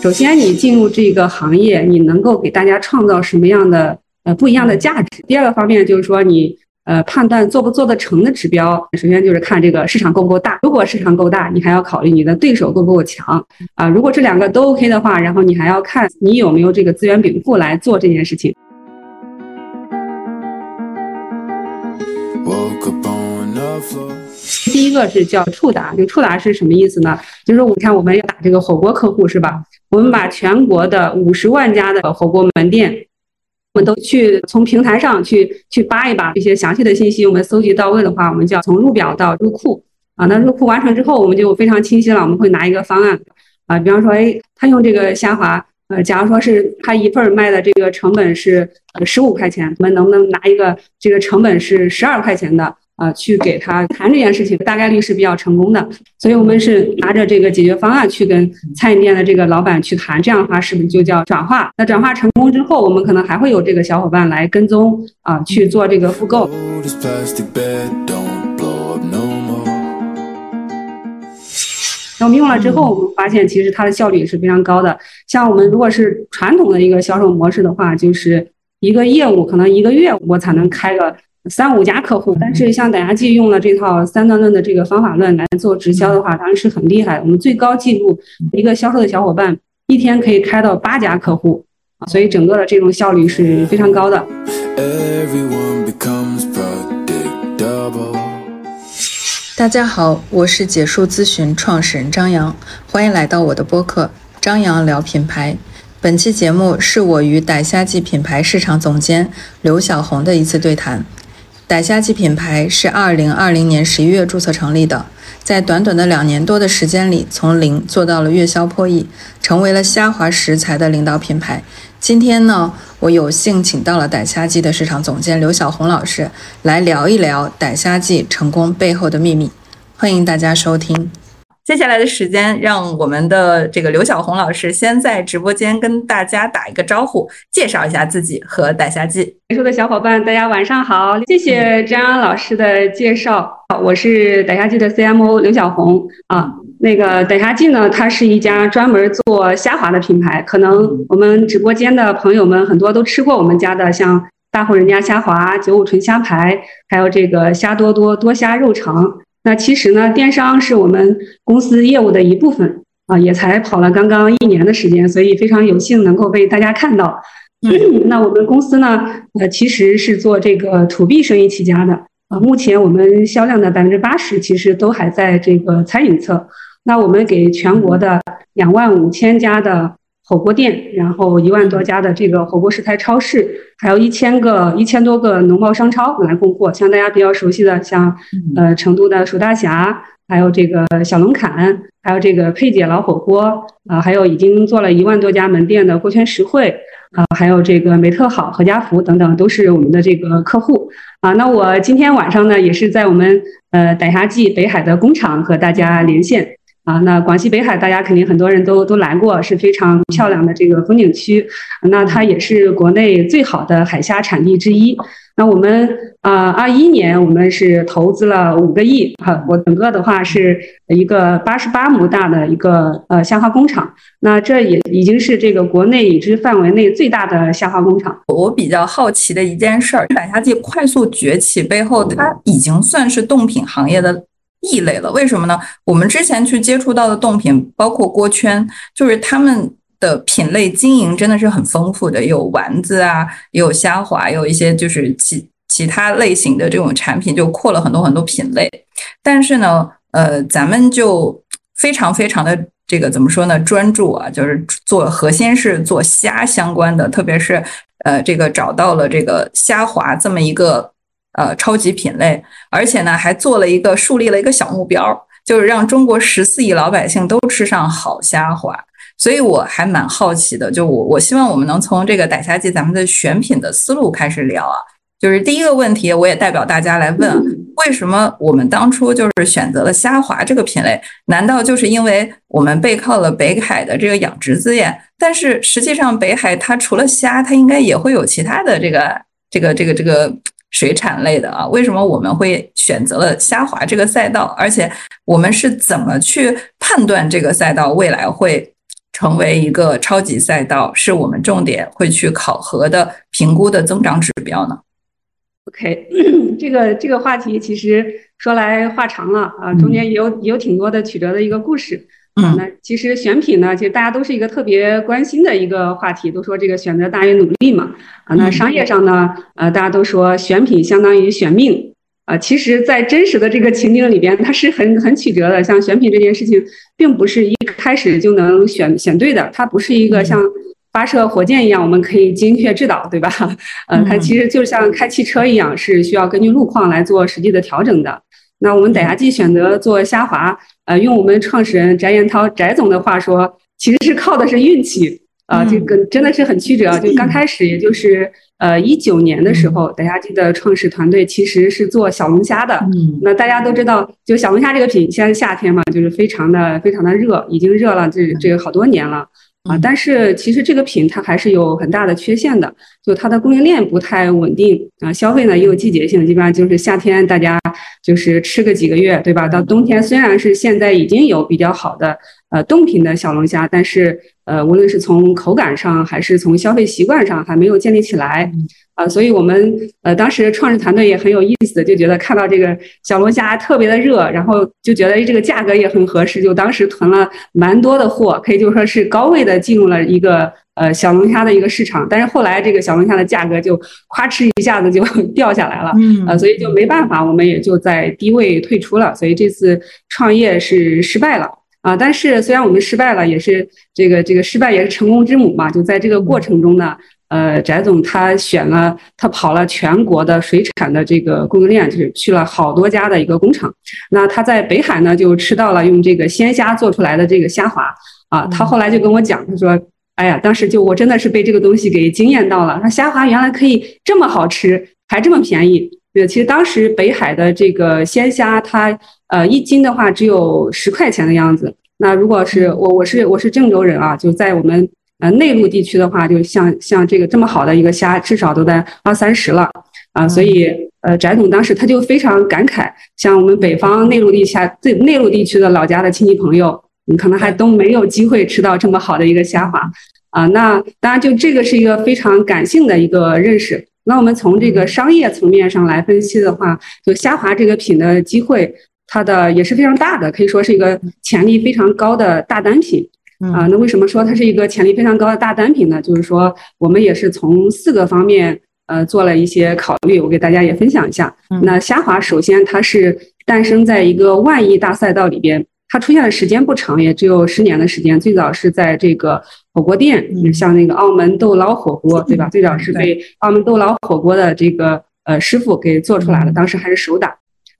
首先，你进入这个行业，你能够给大家创造什么样的呃不一样的价值？第二个方面就是说，你呃判断做不做得成的指标，首先就是看这个市场够不够大。如果市场够大，你还要考虑你的对手够不够强啊。如果这两个都 OK 的话，然后你还要看你有没有这个资源禀赋来做这件事情。第一个是叫触达，就触达是什么意思呢？就是你看我们要打这个火锅客户是吧？我们把全国的五十万家的火锅门店，我们都去从平台上去去扒一扒这些详细的信息，我们搜集到位的话，我们就要从入表到入库啊。那入库完成之后，我们就非常清晰了，我们会拿一个方案啊，比方说，哎，他用这个虾滑，呃，假如说是他一份卖的这个成本是呃十五块钱，我们能不能拿一个这个成本是十二块钱的？啊，去给他谈这件事情，大概率是比较成功的。所以，我们是拿着这个解决方案去跟餐饮店的这个老板去谈，这样的话是不是就叫转化？那转化成功之后，我们可能还会有这个小伙伴来跟踪啊，去做这个复购。那我们用了之后，我们发现其实它的效率也是非常高的。像我们如果是传统的一个销售模式的话，就是一个业务可能一个月我才能开个。三五家客户，但是像打牙祭用了这套三段论的这个方法论来做直销的话，当然是很厉害。我们最高记录一个销售的小伙伴一天可以开到八家客户啊，所以整个的这种效率是非常高的。大家好，我是解数咨询创始人张扬，欢迎来到我的播客张扬聊品牌。本期节目是我与傣虾记品牌市场总监刘小红的一次对谈。逮虾记品牌是二零二零年十一月注册成立的，在短短的两年多的时间里，从零做到了月销破亿，成为了虾滑食材的领导品牌。今天呢，我有幸请到了逮虾记的市场总监刘小红老师来聊一聊逮虾记成功背后的秘密。欢迎大家收听。接下来的时间，让我们的这个刘小红老师先在直播间跟大家打一个招呼，介绍一下自己和逮虾记。结束的小伙伴，大家晚上好，谢谢张安老师的介绍。我是逮虾记的 CMO 刘小红啊。那个逮虾记呢，它是一家专门做虾滑的品牌。可能我们直播间的朋友们很多都吃过我们家的，像大户人家虾滑、九五纯虾排，还有这个虾多多多虾肉肠。那其实呢，电商是我们公司业务的一部分啊，也才跑了刚刚一年的时间，所以非常有幸能够被大家看到。那我们公司呢，呃，其实是做这个 to B 生意起家的啊。目前我们销量的百分之八十其实都还在这个餐饮侧。那我们给全国的两万五千家的。火锅店，然后一万多家的这个火锅食材超市，还有一千个一千多个农贸商超来供货。像大家比较熟悉的，像呃成都的蜀大侠，还有这个小龙坎，还有这个佩姐老火锅啊，还有已经做了一万多家门店的锅圈实惠啊，还有这个美特好、何家福等等，都是我们的这个客户啊。那我今天晚上呢，也是在我们呃傣虾记北海的工厂和大家连线。啊，那广西北海大家肯定很多人都都来过，是非常漂亮的这个风景区。那它也是国内最好的海虾产地之一。那我们啊，二一年我们是投资了五个亿，哈，我整个的话是一个八十八亩大的一个呃虾滑工厂。那这也已经是这个国内已知范围内最大的虾滑工厂。我比较好奇的一件事儿，百虾记快速崛起背后，它已经算是冻品行业的。异类了，为什么呢？我们之前去接触到的冻品，包括锅圈，就是他们的品类经营真的是很丰富的，有丸子啊，有虾滑，有一些就是其其他类型的这种产品，就扩了很多很多品类。但是呢，呃，咱们就非常非常的这个怎么说呢？专注啊，就是做核心是做虾相关的，特别是呃，这个找到了这个虾滑这么一个。呃，超级品类，而且呢，还做了一个树立了一个小目标，就是让中国十四亿老百姓都吃上好虾滑。所以我还蛮好奇的，就我我希望我们能从这个逮虾记咱们的选品的思路开始聊啊。就是第一个问题，我也代表大家来问：为什么我们当初就是选择了虾滑这个品类？难道就是因为我们背靠了北海的这个养殖资源？但是实际上，北海它除了虾，它应该也会有其他的这个这个这个这个。水产类的啊，为什么我们会选择了虾滑这个赛道？而且我们是怎么去判断这个赛道未来会成为一个超级赛道，是我们重点会去考核的评估的增长指标呢？OK，这个这个话题其实说来话长了啊，中间也有也有挺多的曲折的一个故事。嗯，那其实选品呢，其实大家都是一个特别关心的一个话题，都说这个选择大于努力嘛。啊，那商业上呢，呃，大家都说选品相当于选命。啊，其实，在真实的这个情景里边，它是很很曲折的。像选品这件事情，并不是一开始就能选选对的，它不是一个像发射火箭一样，我们可以精确制导，对吧？呃，它其实就像开汽车一样，是需要根据路况来做实际的调整的。那我们歹牙记选择做虾滑，呃，用我们创始人翟延涛翟总的话说，其实是靠的是运气啊，这个真的是很曲折。就刚开始，也就是呃一九年的时候，大家记得创始团队其实是做小龙虾的。嗯，那大家都知道，就小龙虾这个品，现在夏天嘛，就是非常的非常的热，已经热了这这个好多年了。啊，但是其实这个品它还是有很大的缺陷的，就它的供应链不太稳定啊，消费呢也有季节性，基本上就是夏天大家就是吃个几个月，对吧？到冬天虽然是现在已经有比较好的呃冻品的小龙虾，但是呃无论是从口感上还是从消费习惯上还没有建立起来。啊，所以我们呃当时创始团队也很有意思，就觉得看到这个小龙虾特别的热，然后就觉得这个价格也很合适，就当时囤了蛮多的货，可以就说是高位的进入了一个呃小龙虾的一个市场。但是后来这个小龙虾的价格就咵哧一下子就 掉下来了，嗯，呃，所以就没办法，我们也就在低位退出了。所以这次创业是失败了啊，但是虽然我们失败了，也是这个这个失败也是成功之母嘛，就在这个过程中呢。呃，翟总他选了，他跑了全国的水产的这个供应链，就是去了好多家的一个工厂。那他在北海呢，就吃到了用这个鲜虾做出来的这个虾滑啊。他后来就跟我讲，他说：“哎呀，当时就我真的是被这个东西给惊艳到了。那虾滑原来可以这么好吃，还这么便宜。对，其实当时北海的这个鲜虾，它呃一斤的话只有十块钱的样子。那如果是我，我是我是郑州人啊，就在我们。”呃，内陆地区的话，就像像这个这么好的一个虾，至少都在二三十了啊，所以呃，翟总当时他就非常感慨，像我们北方内陆地下最内陆地区的老家的亲戚朋友，你可能还都没有机会吃到这么好的一个虾滑啊。那当然，就这个是一个非常感性的一个认识。那我们从这个商业层面上来分析的话，就虾滑这个品的机会，它的也是非常大的，可以说是一个潜力非常高的大单品。啊，那为什么说它是一个潜力非常高的大单品呢？就是说，我们也是从四个方面呃做了一些考虑，我给大家也分享一下。那虾滑首先它是诞生在一个万亿大赛道里边，它出现的时间不长，也只有十年的时间。最早是在这个火锅店，像那个澳门豆捞火锅，对吧？最早是被澳门豆捞火锅的这个呃师傅给做出来了，当时还是手打。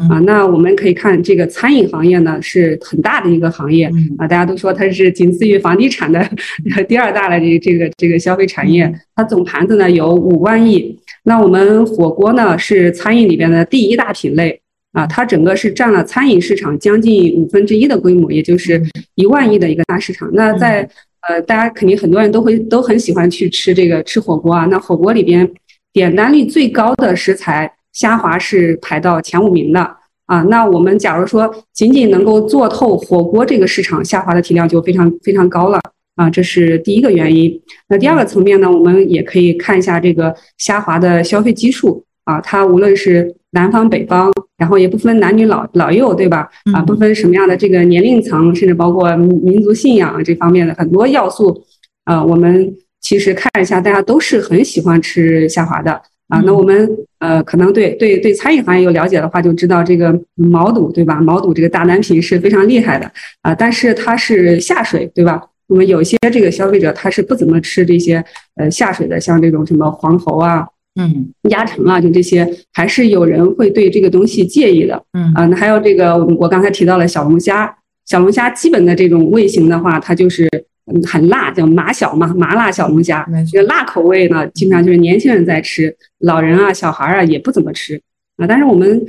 啊，那我们可以看这个餐饮行业呢是很大的一个行业啊，大家都说它是仅次于房地产的 第二大的这这个这个消费产业，它总盘子呢有五万亿。那我们火锅呢是餐饮里边的第一大品类啊，它整个是占了餐饮市场将近五分之一的规模，也就是一万亿的一个大市场。那在呃，大家肯定很多人都会都很喜欢去吃这个吃火锅啊，那火锅里边点单率最高的食材。虾滑是排到前五名的啊，那我们假如说仅仅能够做透火锅这个市场，虾滑的体量就非常非常高了啊，这是第一个原因。那第二个层面呢，我们也可以看一下这个虾滑的消费基数啊，它无论是南方北方，然后也不分男女老老幼，对吧？啊，不分什么样的这个年龄层，甚至包括民族信仰这方面的很多要素啊，我们其实看一下，大家都是很喜欢吃虾滑的。啊，那我们呃，可能对对对餐饮行业有了解的话，就知道这个毛肚，对吧？毛肚这个大单品是非常厉害的啊，但是它是下水，对吧？我们有些这个消费者他是不怎么吃这些呃下水的，像这种什么黄喉啊、嗯鸭肠啊，就这些，还是有人会对这个东西介意的。嗯啊，那还有这个我刚才提到了小龙虾，小龙虾基本的这种味型的话，它就是。嗯，很辣，叫麻小嘛，麻辣小龙虾。这个辣口味呢，基本上就是年轻人在吃，老人啊、小孩啊也不怎么吃啊。但是我们，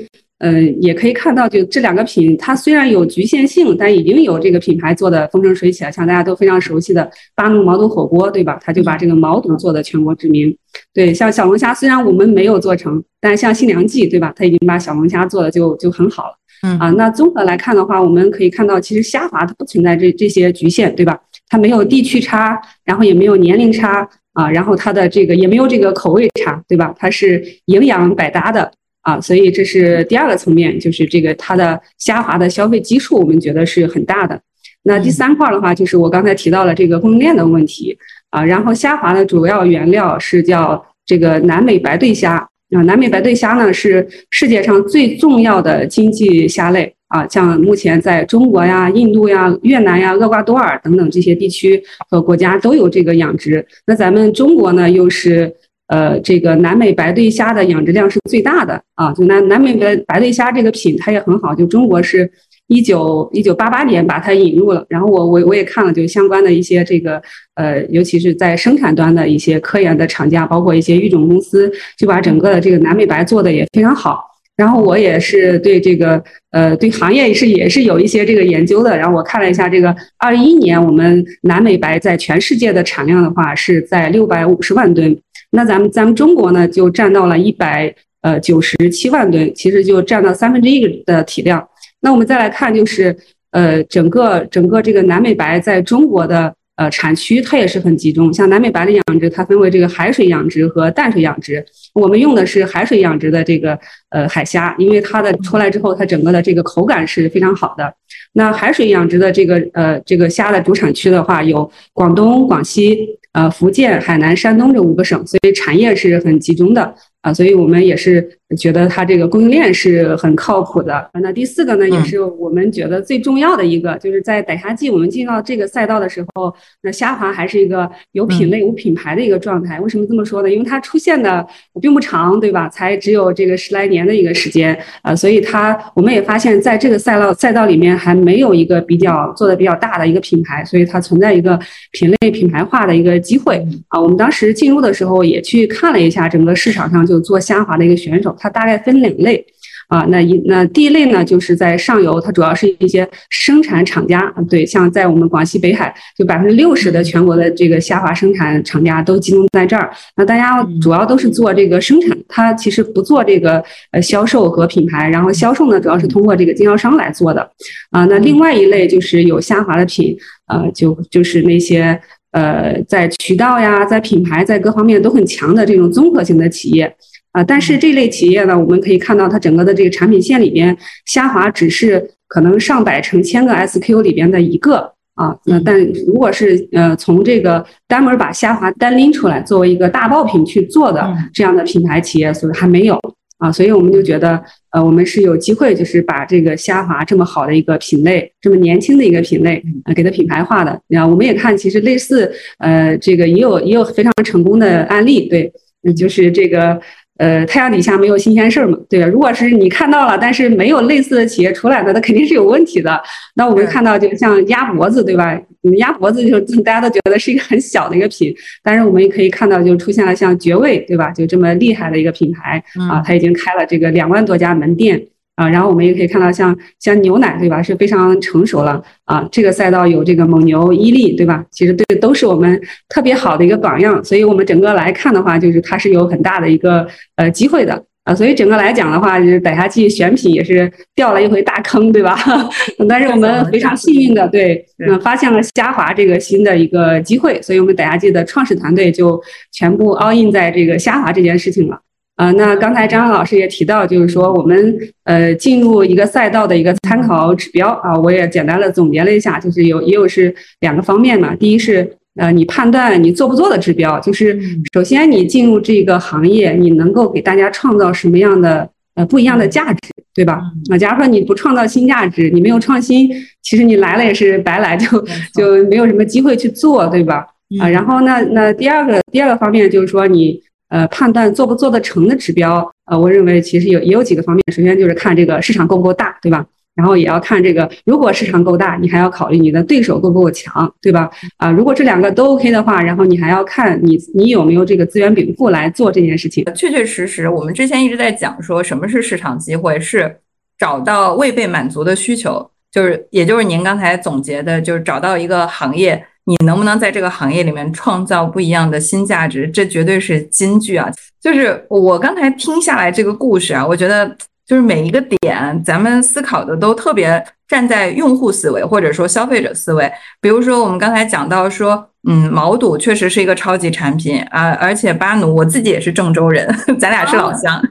呃，也可以看到，就这两个品，它虽然有局限性，但已经有这个品牌做的风生水起了。像大家都非常熟悉的巴奴毛肚火锅，对吧？它就把这个毛肚做的全国知名。对，像小龙虾，虽然我们没有做成，但像新良记，对吧？它已经把小龙虾做的就就很好了。嗯啊，那综合来看的话，我们可以看到，其实虾滑它不存在这这些局限，对吧？它没有地区差，然后也没有年龄差啊，然后它的这个也没有这个口味差，对吧？它是营养百搭的啊，所以这是第二个层面，就是这个它的虾滑的消费基数，我们觉得是很大的。那第三块的话，就是我刚才提到了这个供应链的问题啊，然后虾滑的主要原料是叫这个南美白对虾啊，南美白对虾呢是世界上最重要的经济虾类啊，像目前在中国呀、印度呀、越南呀、厄瓜多尔等等这些地区和国家都有这个养殖。那咱们中国呢，又是呃这个南美白对虾的养殖量是最大的啊，就南南美白白对虾这个品它也很好，就中国是。一九一九八八年把它引入了，然后我我我也看了，就相关的一些这个呃，尤其是在生产端的一些科研的厂家，包括一些育种公司，就把整个的这个南美白做的也非常好。然后我也是对这个呃对行业是也是有一些这个研究的。然后我看了一下这个二一年我们南美白在全世界的产量的话是在六百五十万吨，那咱们咱们中国呢就占到了一百呃九十七万吨，其实就占到三分之一的体量。那我们再来看，就是呃，整个整个这个南美白在中国的呃产区，它也是很集中。像南美白的养殖，它分为这个海水养殖和淡水养殖。我们用的是海水养殖的这个呃海虾，因为它的出来之后，它整个的这个口感是非常好的。那海水养殖的这个呃这个虾的主产区的话，有广东、广西、呃福建、海南、山东这五个省，所以产业是很集中的。啊，所以我们也是觉得它这个供应链是很靠谱的。那第四个呢，也是我们觉得最重要的一个，就是在逮虾季我们进到这个赛道的时候，那虾滑还是一个有品类、有品牌的一个状态。为什么这么说呢？因为它出现的并不长，对吧？才只有这个十来年的一个时间啊，所以它我们也发现，在这个赛道赛道里面还没有一个比较做的比较大的一个品牌，所以它存在一个品类品牌化的一个机会啊。我们当时进入的时候也去看了一下整个市场上。就做虾滑的一个选手，他大概分两类啊。那一那第一类呢，就是在上游，它主要是一些生产厂家，对，像在我们广西北海，就百分之六十的全国的这个虾滑生产厂家都集中在这儿。那大家主要都是做这个生产，它其实不做这个呃销售和品牌，然后销售呢，主要是通过这个经销商来做的啊。那另外一类就是有虾滑的品，呃，就就是那些。呃，在渠道呀，在品牌，在各方面都很强的这种综合型的企业啊，但是这类企业呢，我们可以看到它整个的这个产品线里边，虾滑只是可能上百成千个 SKU 里边的一个啊。那但如果是呃从这个单门把虾滑单拎出来作为一个大爆品去做的这样的品牌企业，所以还没有。啊，所以我们就觉得，呃，我们是有机会，就是把这个虾滑这么好的一个品类，这么年轻的一个品类，呃，给它品牌化的。啊，我们也看，其实类似，呃，这个也有也有非常成功的案例，对，就是这个。呃，太阳底下没有新鲜事儿嘛，对吧？如果是你看到了，但是没有类似的企业出来的，那肯定是有问题的。那我们看到，就像鸭脖子，对吧？鸭脖子就大家都觉得是一个很小的一个品，但是我们也可以看到，就出现了像绝味，对吧？就这么厉害的一个品牌啊，它已经开了这个两万多家门店。啊，然后我们也可以看到，像像牛奶，对吧？是非常成熟了啊。这个赛道有这个蒙牛、伊利，对吧？其实对都是我们特别好的一个榜样。所以我们整个来看的话，就是它是有很大的一个呃机会的啊。所以整个来讲的话，就是逮虾季选品也是掉了一回大坑，对吧？但是我们非常幸运的，对，嗯，发现了虾滑这个新的一个机会，所以我们逮虾季的创始团队就全部 all in 在这个虾滑这件事情了。啊，那刚才张老师也提到，就是说我们呃进入一个赛道的一个参考指标啊，我也简单的总结了一下，就是有也有是两个方面嘛。第一是呃你判断你做不做的指标，就是首先你进入这个行业，你能够给大家创造什么样的呃不一样的价值，对吧？啊，假如说你不创造新价值，你没有创新，其实你来了也是白来，就就没有什么机会去做，对吧？啊，然后那那第二个第二个方面就是说你。呃，判断做不做得成的指标，呃，我认为其实有也有几个方面。首先就是看这个市场够不够大，对吧？然后也要看这个，如果市场够大，你还要考虑你的对手够不够强，对吧？啊，如果这两个都 OK 的话，然后你还要看你你有没有这个资源禀赋来做这件事情。确确实实，我们之前一直在讲说什么是市场机会，是找到未被满足的需求，就是也就是您刚才总结的，就是找到一个行业。你能不能在这个行业里面创造不一样的新价值？这绝对是金句啊！就是我刚才听下来这个故事啊，我觉得就是每一个点，咱们思考的都特别站在用户思维或者说消费者思维。比如说，我们刚才讲到说，嗯，毛肚确实是一个超级产品啊，而且巴奴，我自己也是郑州人，咱俩是老乡，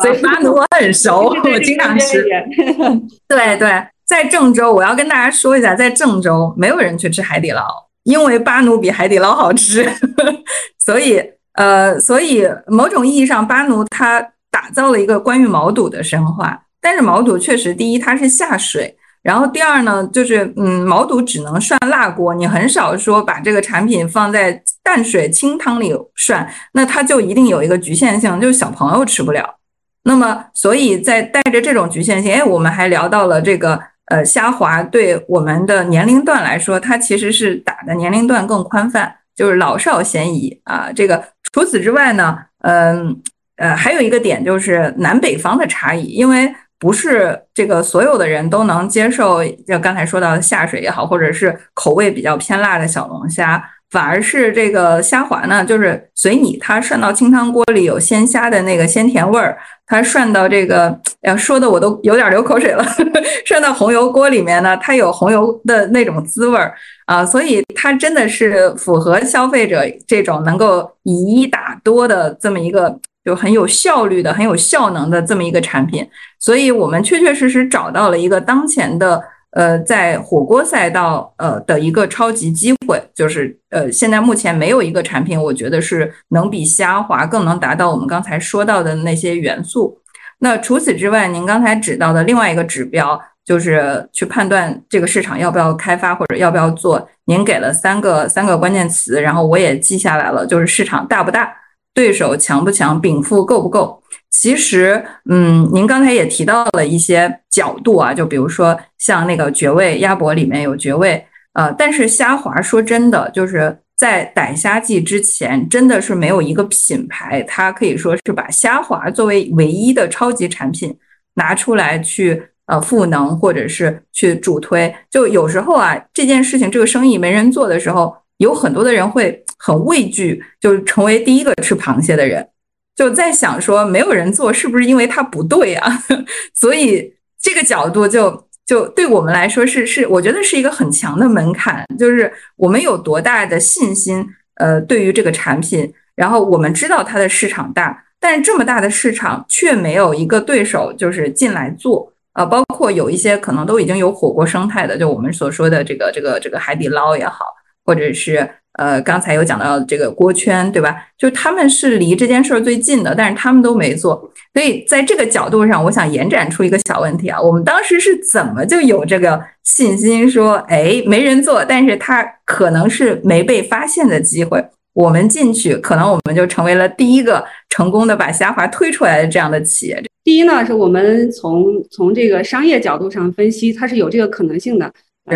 所以巴奴我很熟，我经常吃。对对，在郑州，我要跟大家说一下，在郑州没有人去吃海底捞，因为巴奴比海底捞好吃，所以呃，所以某种意义上，巴奴它。打造了一个关于毛肚的神话，但是毛肚确实，第一它是下水，然后第二呢，就是嗯，毛肚只能涮辣锅，你很少说把这个产品放在淡水清汤里涮，那它就一定有一个局限性，就是小朋友吃不了。那么，所以在带着这种局限性，哎，我们还聊到了这个呃虾滑对我们的年龄段来说，它其实是打的年龄段更宽泛，就是老少咸宜啊。这个除此之外呢，嗯。呃，还有一个点就是南北方的差异，因为不是这个所有的人都能接受，就刚才说到的下水也好，或者是口味比较偏辣的小龙虾，反而是这个虾滑呢，就是随你它涮到清汤锅里有鲜虾的那个鲜甜味儿，它涮到这个，呀，说的我都有点流口水了，涮到红油锅里面呢，它有红油的那种滋味儿啊，所以它真的是符合消费者这种能够以一打多的这么一个。就很有效率的、很有效能的这么一个产品，所以我们确确实实找到了一个当前的呃，在火锅赛道呃的一个超级机会，就是呃，现在目前没有一个产品，我觉得是能比虾滑更能达到我们刚才说到的那些元素。那除此之外，您刚才指到的另外一个指标，就是去判断这个市场要不要开发或者要不要做，您给了三个三个关键词，然后我也记下来了，就是市场大不大。对手强不强，禀赋够不够？其实，嗯，您刚才也提到了一些角度啊，就比如说像那个绝味鸭脖里面有绝味，呃，但是虾滑说真的，就是在逮虾季之前，真的是没有一个品牌，它可以说是把虾滑作为唯一的超级产品拿出来去呃赋能或者是去主推。就有时候啊，这件事情这个生意没人做的时候。有很多的人会很畏惧，就是成为第一个吃螃蟹的人，就在想说，没有人做是不是因为它不对啊？所以这个角度就就对我们来说是是，我觉得是一个很强的门槛，就是我们有多大的信心，呃，对于这个产品，然后我们知道它的市场大，但是这么大的市场却没有一个对手就是进来做啊，包括有一些可能都已经有火锅生态的，就我们所说的这个这个这个海底捞也好。或者是呃，刚才有讲到这个锅圈，对吧？就他们是离这件事儿最近的，但是他们都没做。所以在这个角度上，我想延展出一个小问题啊：我们当时是怎么就有这个信心说，哎，没人做，但是他可能是没被发现的机会，我们进去，可能我们就成为了第一个成功的把虾滑推出来的这样的企业。第一呢，是我们从从这个商业角度上分析，它是有这个可能性的。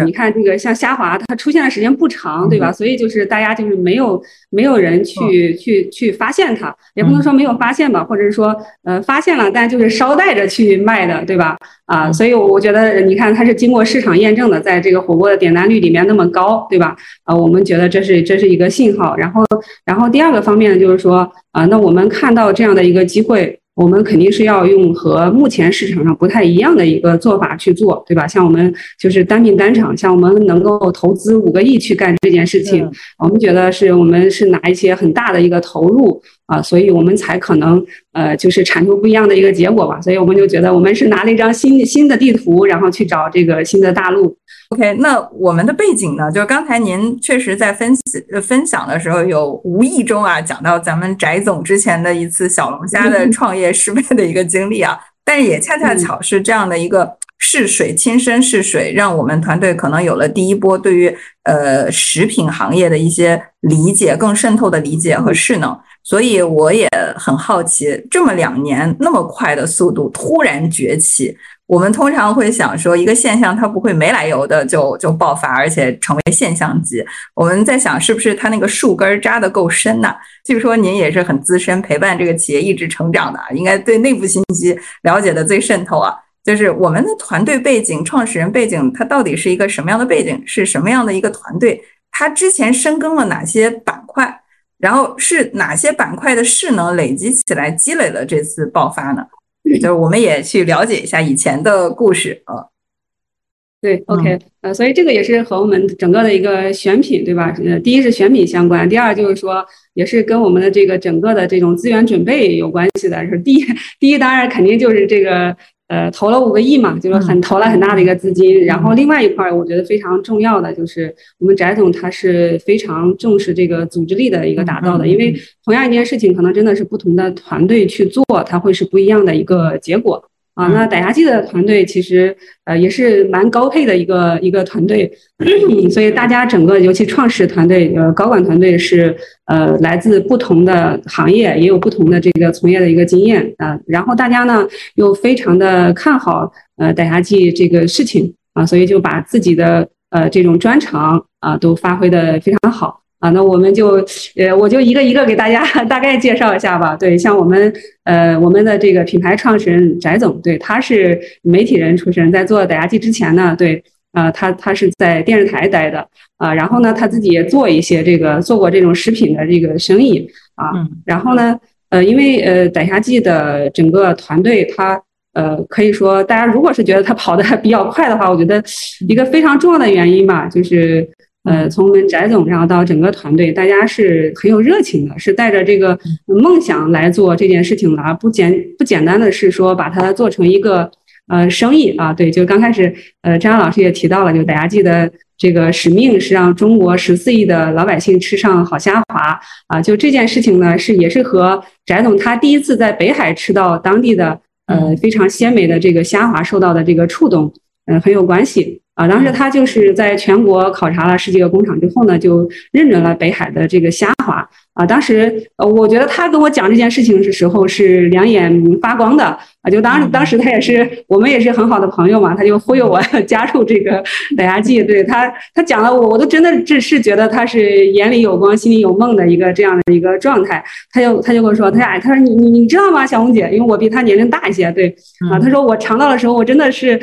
你看这个像虾滑，它出现的时间不长，对吧？所以就是大家就是没有没有人去去去发现它，也不能说没有发现吧，或者是说呃发现了，但就是捎带着去卖的，对吧？啊，所以我觉得你看它是经过市场验证的，在这个火锅的点单率里面那么高，对吧？啊，我们觉得这是这是一个信号。然后然后第二个方面呢，就是说啊，那我们看到这样的一个机会。我们肯定是要用和目前市场上不太一样的一个做法去做，对吧？像我们就是单品单场，像我们能够投资五个亿去干这件事情，我们觉得是我们是拿一些很大的一个投入啊，所以我们才可能呃就是产出不一样的一个结果吧。所以我们就觉得我们是拿了一张新新的地图，然后去找这个新的大陆。OK，那我们的背景呢？就是刚才您确实在分析分享的时候，有无意中啊讲到咱们翟总之前的一次小龙虾的 创业失败的一个经历啊。但是也恰恰巧是这样的一个试水，亲身试水，让我们团队可能有了第一波对于呃食品行业的一些理解，更渗透的理解和势能。所以我也很好奇，这么两年那么快的速度突然崛起。我们通常会想说，一个现象它不会没来由的就就爆发，而且成为现象级。我们在想，是不是它那个树根扎的够深呢？据说您也是很资深，陪伴这个企业一直成长的，应该对内部信息了解的最渗透啊。就是我们的团队背景、创始人背景，它到底是一个什么样的背景？是什么样的一个团队？它之前深耕了哪些板块？然后是哪些板块的势能累积起来，积累了这次爆发呢？就是我们也去了解一下以前的故事啊。对，OK，呃，所以这个也是和我们整个的一个选品，对吧？呃，第一是选品相关，第二就是说，也是跟我们的这个整个的这种资源准备有关系的。是第一，第一当然肯定就是这个，呃，投了五个亿嘛，就是很投了很大的一个资金。然后另外一块，我觉得非常重要的就是我们翟总他是非常重视这个组织力的一个打造的，因为同样一件事情，可能真的是不同的团队去做，它会是不一样的一个结果。啊，那打牙祭的团队其实呃也是蛮高配的一个一个团队，所以大家整个尤其创始团队呃高管团队是呃来自不同的行业，也有不同的这个从业的一个经验啊，然后大家呢又非常的看好呃打牙祭这个事情啊，所以就把自己的呃这种专长啊都发挥的非常好。啊，那我们就，呃，我就一个一个给大家 大概介绍一下吧。对，像我们，呃，我们的这个品牌创始人翟总，对，他是媒体人出身，在做打牙祭之前呢，对，呃，他他是在电视台待的，啊，然后呢，他自己也做一些这个做过这种食品的这个生意，啊，然后呢，呃，因为呃，打牙祭的整个团队，他，呃，可以说，大家如果是觉得他跑得比较快的话，我觉得一个非常重要的原因吧，就是。呃，从我们翟总，然后到整个团队，大家是很有热情的，是带着这个梦想来做这件事情的，不简不简单的是说把它做成一个呃生意啊。对，就刚开始，呃，张老师也提到了，就大家记得这个使命是让中国十四亿的老百姓吃上好虾滑啊。就这件事情呢，是也是和翟总他第一次在北海吃到当地的呃非常鲜美的这个虾滑受到的这个触动，嗯，很有关系。啊，当时他就是在全国考察了十几个工厂之后呢，就认准了北海的这个虾滑。啊，当时呃，我觉得他跟我讲这件事情的时候是两眼发光的啊。就当当时他也是我们也是很好的朋友嘛，他就忽悠我 加入这个打牙祭。对他，他讲了我，我都真的只是觉得他是眼里有光，心里有梦的一个这样的一个状态。他就他就跟我说，他说哎，他说你你你知道吗，小红姐，因为我比他年龄大一些，对啊，他说我尝到的时候，我真的是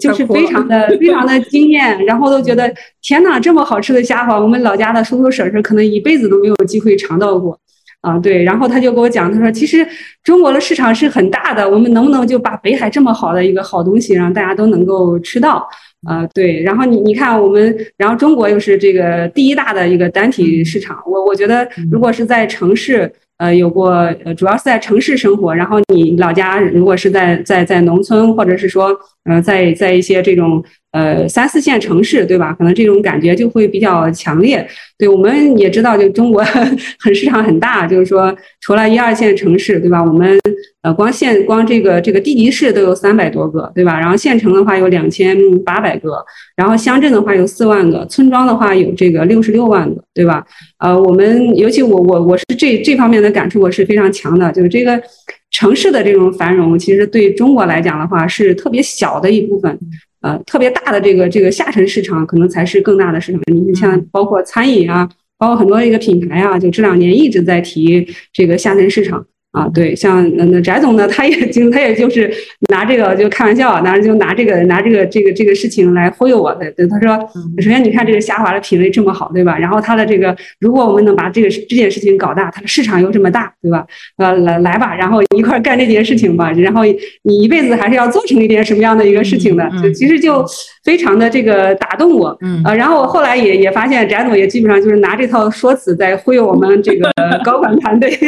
就是非常的非常的 惊艳，然后都觉得天哪，这么好吃的虾滑，我们老家的叔叔婶婶可能一辈子都没有机会。尝到过，啊对，然后他就给我讲，他说其实中国的市场是很大的，我们能不能就把北海这么好的一个好东西让大家都能够吃到，啊对，然后你你看我们，然后中国又是这个第一大的一个单体市场，我我觉得如果是在城市。呃，有过，呃，主要是在城市生活，然后你老家如果是在在在农村，或者是说，呃，在在一些这种呃三四线城市，对吧？可能这种感觉就会比较强烈。对，我们也知道，就中国 很市场很大，就是说，除了一二线城市，对吧？我们呃，光县光这个这个地级市都有三百多个，对吧？然后县城的话有两千八百个，然后乡镇的话有四万个，村庄的话有这个六十六万个，对吧？呃，我们尤其我我我是这这方面的感触我是非常强的，就是这个城市的这种繁荣，其实对中国来讲的话是特别小的一部分，呃，特别大的这个这个下沉市场可能才是更大的市场。你像包括餐饮啊，包括很多一个品牌啊，就这两年一直在提这个下沉市场。啊，对，像那那翟总呢，他也就他也就是拿这个就开玩笑，拿就拿这个拿这个这个这个事情来忽悠我的。对，他说，首先你看这个虾滑的品类这么好，对吧？然后他的这个，如果我们能把这个这件事情搞大，它的市场又这么大，对吧？呃，来来吧，然后一块干这件事情吧。然后你一辈子还是要做成一件什么样的一个事情的？就其实就非常的这个打动我。嗯。呃，然后我后来也也发现，翟总也基本上就是拿这套说辞在忽悠我们这个高管团队。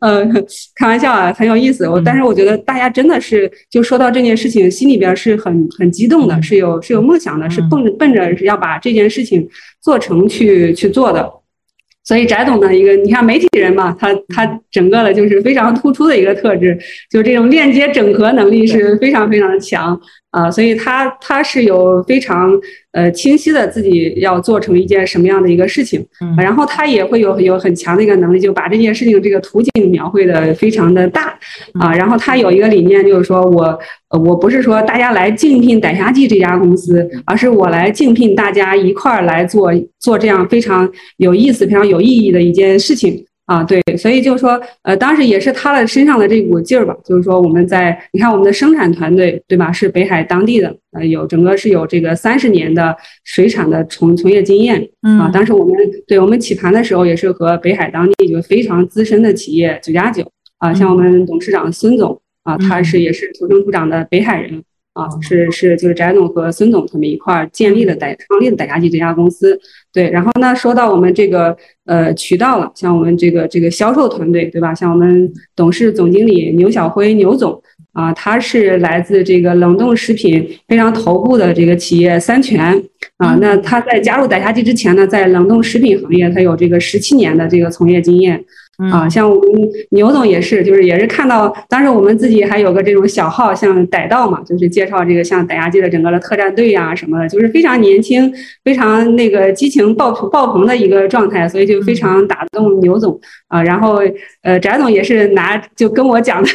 呃，开玩笑啊，很有意思。我但是我觉得大家真的是就说到这件事情，心里边是很很激动的，是有是有梦想的，是奔着奔着是要把这件事情做成去去做的。所以翟总的一个，你看媒体人嘛，他他整个的就是非常突出的一个特质，就这种链接整合能力是非常非常的强。啊，所以他他是有非常呃清晰的自己要做成一件什么样的一个事情，然后他也会有有很强的一个能力，就把这件事情这个图景描绘的非常的大啊。然后他有一个理念，就是说我我不是说大家来竞聘逮虾记这家公司，而是我来竞聘大家一块儿来做做这样非常有意思、非常有意义的一件事情。啊，对，所以就是说，呃，当时也是他的身上的这股劲儿吧，就是说我们在，你看我们的生产团队，对吧？是北海当地的，呃，有整个是有这个三十年的水产的从从业经验，啊，当时我们对我们起盘的时候也是和北海当地就非常资深的企业九加九，啊，像我们董事长孙总。啊，他是也是土生土长的北海人啊，是是就是翟总和孙总他们一块儿建立的傣创立的傣家记这家公司。对，然后呢，说到我们这个呃渠道了，像我们这个这个销售团队，对吧？像我们董事总经理牛小辉牛总。啊，他是来自这个冷冻食品非常头部的这个企业三全啊。那他在加入傣家记之前呢，在冷冻食品行业，他有这个十七年的这个从业经验。啊，像我们牛总也是，就是也是看到当时我们自己还有个这种小号，像逮到嘛，就是介绍这个像逮鸭记的整个的特战队呀什么的，就是非常年轻、非常那个激情爆爆棚的一个状态，所以就非常打动牛总啊。然后呃，翟总也是拿就跟我讲的，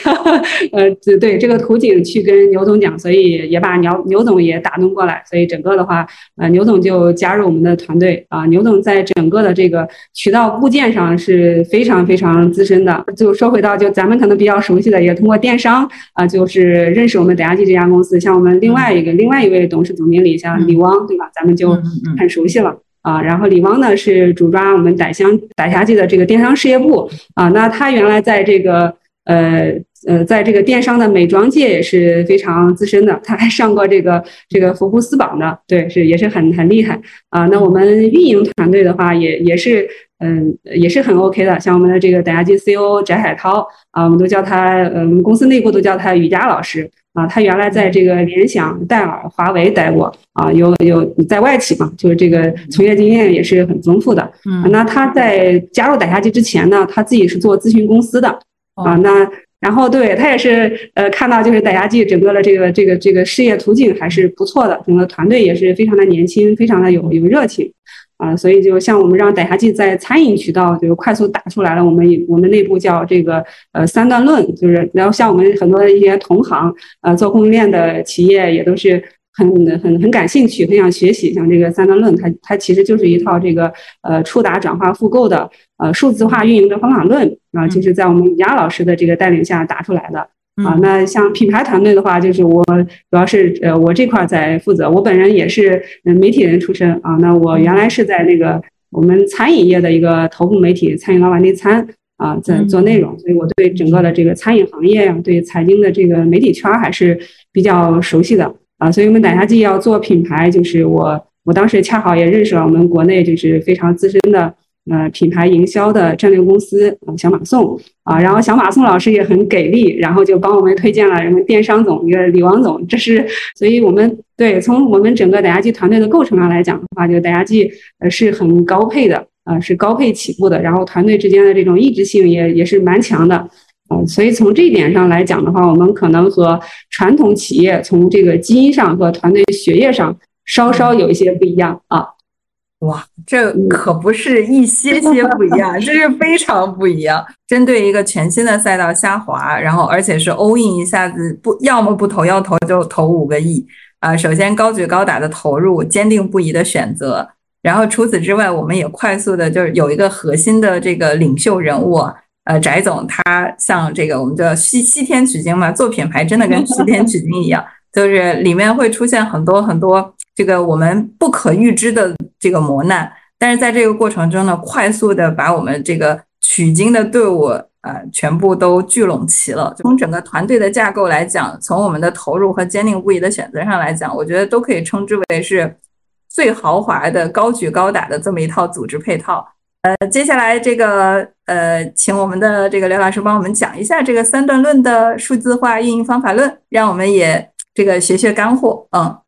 呃，对这个图景去跟牛总讲，所以也把牛牛总也打动过来，所以整个的话，呃，牛总就加入我们的团队啊。牛总在整个的这个渠道部件上是非常非。非常资深的，就说回到就咱们可能比较熟悉的，也通过电商啊，就是认识我们傣亚记这家公司。像我们另外一个另外一位董事总经理，像李汪，对吧？咱们就很熟悉了啊。然后李汪呢是主抓我们傣乡傣家记的这个电商事业部啊。那他原来在这个呃。呃，在这个电商的美妆界也是非常资深的，他还上过这个这个福布斯榜的，对，是也是很很厉害啊。那我们运营团队的话，也也是嗯，也是很 OK 的。像我们的这个傣牙记 CEO 翟海涛啊，我们都叫他，呃，我们公司内部都叫他瑜伽老师啊。他原来在这个联想、戴尔、华为待过啊，有有在外企嘛，就是这个从业经验也是很丰富的。嗯，那他在加入傣牙机之前呢，他自己是做咨询公司的啊，那。然后对他也是，呃，看到就是傣牙记整个的这个这个这个事业途径还是不错的，整个团队也是非常的年轻，非常的有有热情，啊，所以就像我们让傣牙记在餐饮渠道就是快速打出来了，我们我们内部叫这个呃三段论，就是然后像我们很多的一些同行，呃，做供应链的企业也都是。很很很感兴趣，很想学习。像这个三段论，它它其实就是一套这个呃触达转化复购的呃数字化运营的方法论啊，就是在我们雅老师的这个带领下打出来的啊。那像品牌团队的话，就是我主要是呃我这块在负责，我本人也是媒体人出身啊。那我原来是在那个我们餐饮业的一个头部媒体餐饮老板内参啊，在做内容，所以我对整个的这个餐饮行业呀，对财经的这个媒体圈还是比较熟悉的。啊，所以我们傣虾记要做品牌，就是我我当时恰好也认识了我们国内就是非常资深的呃品牌营销的战略公司啊小马送啊，然后小马送老师也很给力，然后就帮我们推荐了我们电商总一个李王总，这是所以我们对从我们整个傣虾记团队的构成上来讲的话，就傣虾记呃是很高配的啊，是高配起步的，然后团队之间的这种意志性也也是蛮强的。所以从这一点上来讲的话，我们可能和传统企业从这个基因上和团队学业上稍稍有一些不一样啊。哇，这可不是一些些不一样，这是非常不一样。针对一个全新的赛道下滑，然后而且是 all in 一下子不要么不投，要投就投五个亿啊。首先高举高打的投入，坚定不移的选择，然后除此之外，我们也快速的就是有一个核心的这个领袖人物。呃，翟总他像这个，我们叫西西天取经嘛，做品牌真的跟西天取经一样，就是里面会出现很多很多这个我们不可预知的这个磨难，但是在这个过程中呢，快速的把我们这个取经的队伍呃全部都聚拢齐了。从整个团队的架构来讲，从我们的投入和坚定不移的选择上来讲，我觉得都可以称之为是最豪华的高举高打的这么一套组织配套。呃，接下来这个呃，请我们的这个刘老师帮我们讲一下这个三段论的数字化运营方法论，让我们也这个学学干货，嗯。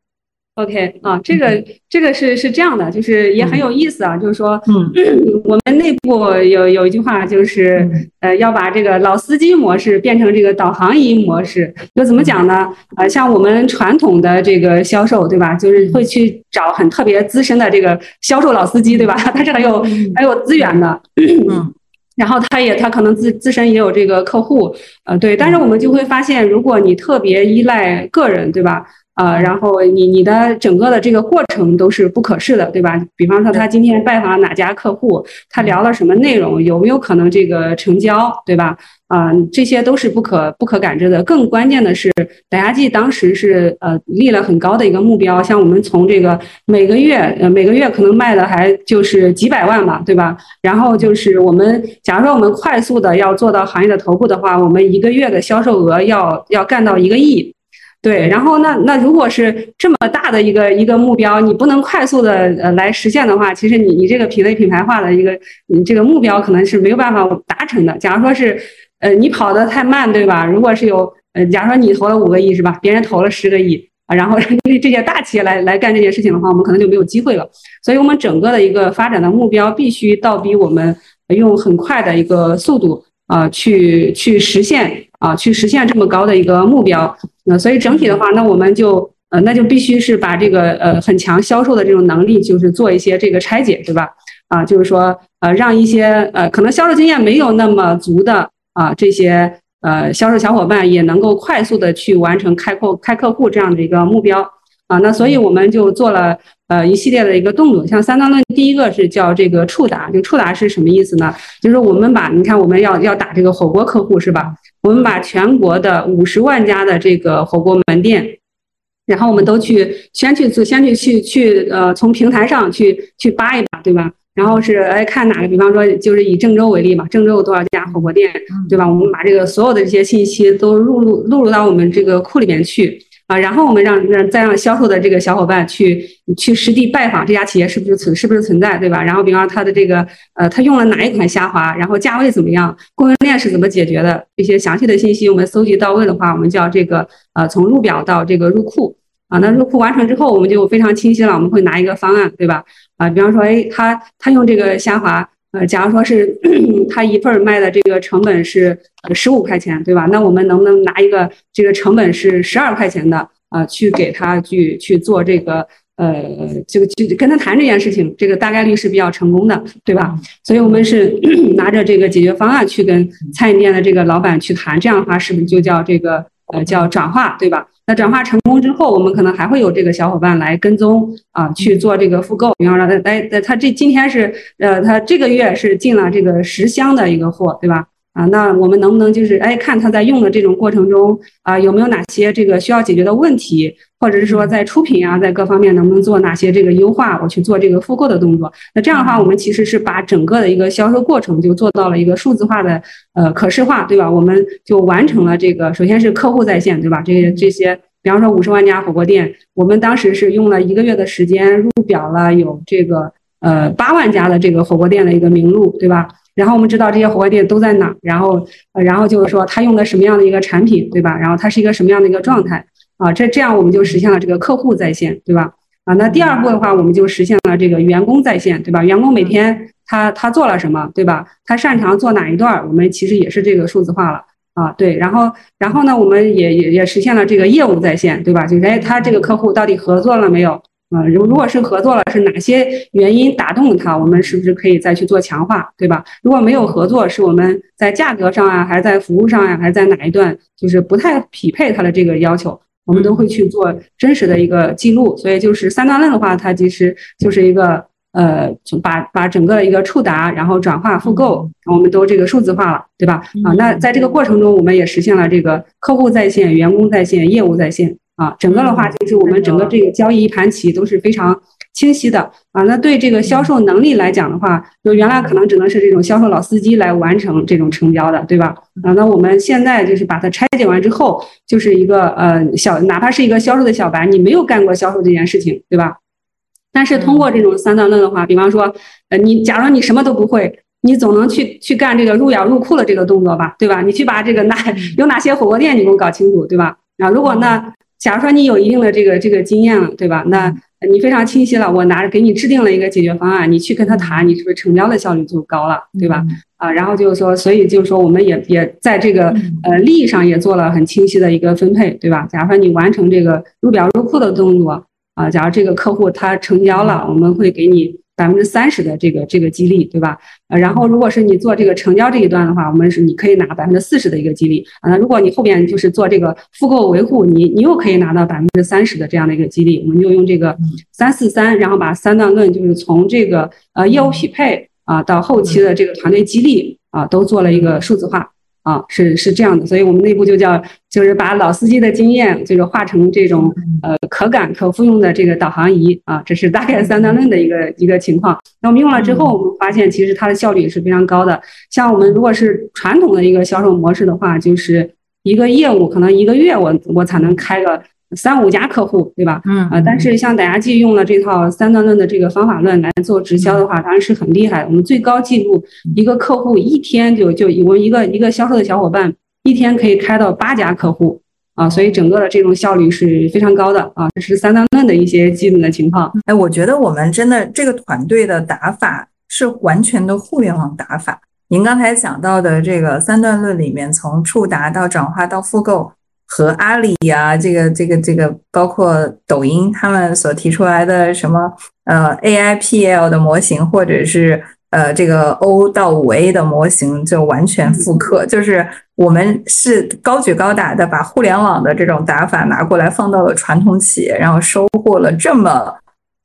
OK 啊，这个这个是是这样的，就是也很有意思啊，就是说，嗯，我们内部有有一句话，就是呃，要把这个老司机模式变成这个导航仪模式。就怎么讲呢？啊，像我们传统的这个销售，对吧？就是会去找很特别资深的这个销售老司机，对吧？他是很有很有资源的，嗯，然后他也他可能自自身也有这个客户，呃，对。但是我们就会发现，如果你特别依赖个人，对吧？啊，然后你你的整个的这个过程都是不可视的，对吧？比方说他今天拜访了哪家客户，他聊了什么内容，有没有可能这个成交，对吧？啊，这些都是不可不可感知的。更关键的是，大家记当时是呃立了很高的一个目标，像我们从这个每个月呃每个月可能卖的还就是几百万吧，对吧？然后就是我们假如说我们快速的要做到行业的头部的话，我们一个月的销售额要要干到一个亿，对。然后那那如果是这么大的一个一个目标，你不能快速的呃来实现的话，其实你你这个品类品牌化的一个你这个目标可能是没有办法达成的。假如说是。呃，你跑得太慢，对吧？如果是有，呃，假如说你投了五个亿，是吧？别人投了十个亿啊，然后 这些大企业来来干这件事情的话，我们可能就没有机会了。所以，我们整个的一个发展的目标必须倒逼我们用很快的一个速度啊，去去实现啊，去实现这么高的一个目标。那所以整体的话，那我们就呃，那就必须是把这个呃很强销售的这种能力，就是做一些这个拆解，对吧？啊，就是说呃，让一些呃可能销售经验没有那么足的。啊，这些呃销售小伙伴也能够快速的去完成开客开客户这样的一个目标啊，那所以我们就做了呃一系列的一个动作，像三段论，第一个是叫这个触达，就触达是什么意思呢？就是我们把你看我们要要打这个火锅客户是吧？我们把全国的五十万家的这个火锅门店，然后我们都去先去做，先去去去呃从平台上去去扒一扒，对吧？然后是哎看哪个，比方说就是以郑州为例嘛，郑州有多少家火锅店，对吧？我们把这个所有的这些信息都录入录入到我们这个库里面去啊，然后我们让让再让销售的这个小伙伴去去实地拜访这家企业是不是存是不是存在，对吧？然后比方说他的这个呃他用了哪一款虾滑，然后价位怎么样，供应链是怎么解决的，这些详细的信息我们搜集到位的话，我们叫这个呃从入表到这个入库。啊，那入库完成之后，我们就非常清晰了。我们会拿一个方案，对吧？啊，比方说，哎，他他用这个虾滑，呃，假如说是 他一份卖的这个成本是呃十五块钱，对吧？那我们能不能拿一个这个成本是十二块钱的啊，去给他去去做这个呃，这个就跟他谈这件事情，这个大概率是比较成功的，对吧？所以我们是 拿着这个解决方案去跟餐饮店的这个老板去谈，这样的话是不是就叫这个呃叫转化，对吧？那转化成功之后，我们可能还会有这个小伙伴来跟踪啊，去做这个复购。比方说，他哎，他这今天是呃，他这个月是进了这个十箱的一个货，对吧？啊，那我们能不能就是哎，看他在用的这种过程中啊，有没有哪些这个需要解决的问题，或者是说在出品啊，在各方面能不能做哪些这个优化，我去做这个复购的动作。那这样的话，我们其实是把整个的一个销售过程就做到了一个数字化的呃可视化，对吧？我们就完成了这个，首先是客户在线，对吧？这这些，比方说五十万家火锅店，我们当时是用了一个月的时间入表了有这个呃八万家的这个火锅店的一个名录，对吧？然后我们知道这些火锅店都在哪，然后，呃，然后就是说他用的什么样的一个产品，对吧？然后他是一个什么样的一个状态啊？这这样我们就实现了这个客户在线，对吧？啊，那第二步的话，我们就实现了这个员工在线，对吧？员工每天他他做了什么，对吧？他擅长做哪一段，我们其实也是这个数字化了啊，对。然后，然后呢，我们也也也实现了这个业务在线，对吧？就是哎，他这个客户到底合作了没有？啊，如如果是合作了，是哪些原因打动了他？我们是不是可以再去做强化，对吧？如果没有合作，是我们在价格上啊，还是在服务上呀，还是在哪一段就是不太匹配他的这个要求？我们都会去做真实的一个记录。所以就是三段论的话，它其实就是一个呃，把把整个的一个触达，然后转化复购，我们都这个数字化了，对吧？啊，那在这个过程中，我们也实现了这个客户在线、员工在线、业务在线。啊，整个的话就是我们整个这个交易一盘棋都是非常清晰的啊。那对这个销售能力来讲的话，就原来可能只能是这种销售老司机来完成这种成交的，对吧？啊，那我们现在就是把它拆解完之后，就是一个呃小，哪怕是一个销售的小白，你没有干过销售这件事情，对吧？但是通过这种三段论的话，比方说，呃，你假如你什么都不会，你总能去去干这个入窑入库的这个动作吧，对吧？你去把这个哪有哪些火锅店你给我搞清楚，对吧？啊，如果那。假如说你有一定的这个这个经验了，对吧？那你非常清晰了，我拿着给你制定了一个解决方案，你去跟他谈，你是不是成交的效率就高了，对吧？啊，然后就是说，所以就是说，我们也也在这个呃利益上也做了很清晰的一个分配，对吧？假如说你完成这个入表入库的动作，啊，假如这个客户他成交了，我们会给你百分之三十的这个这个激励，对吧？呃，然后如果是你做这个成交这一段的话，我们是你可以拿百分之四十的一个激励啊。那如果你后边就是做这个复购维护，你你又可以拿到百分之三十的这样的一个激励。我们就用这个三四三，然后把三段论就是从这个呃业务匹配啊到后期的这个团队激励啊都做了一个数字化。啊，是是这样的，所以我们内部就叫，就是把老司机的经验，就是化成这种呃可感可复用的这个导航仪啊，这是大概三段论的一个一个情况。那我们用了之后，我们发现其实它的效率也是非常高的。像我们如果是传统的一个销售模式的话，就是一个业务可能一个月我我才能开个。三五家客户，对吧？嗯啊，但是像打牙祭用了这套三段论的这个方法论来做直销的话，当然是很厉害。我们最高记录一个客户一天就就我们一个一个销售的小伙伴一天可以开到八家客户啊，所以整个的这种效率是非常高的啊。这是三段论的一些基本的情况。哎，我觉得我们真的这个团队的打法是完全的互联网打法。您刚才讲到的这个三段论里面，从触达到转化到复购。和阿里呀，这个这个这个，包括抖音他们所提出来的什么呃 AIPL 的模型，或者是呃这个 O 到五 A 的模型，就完全复刻。就是我们是高举高打的，把互联网的这种打法拿过来放到了传统企业，然后收获了这么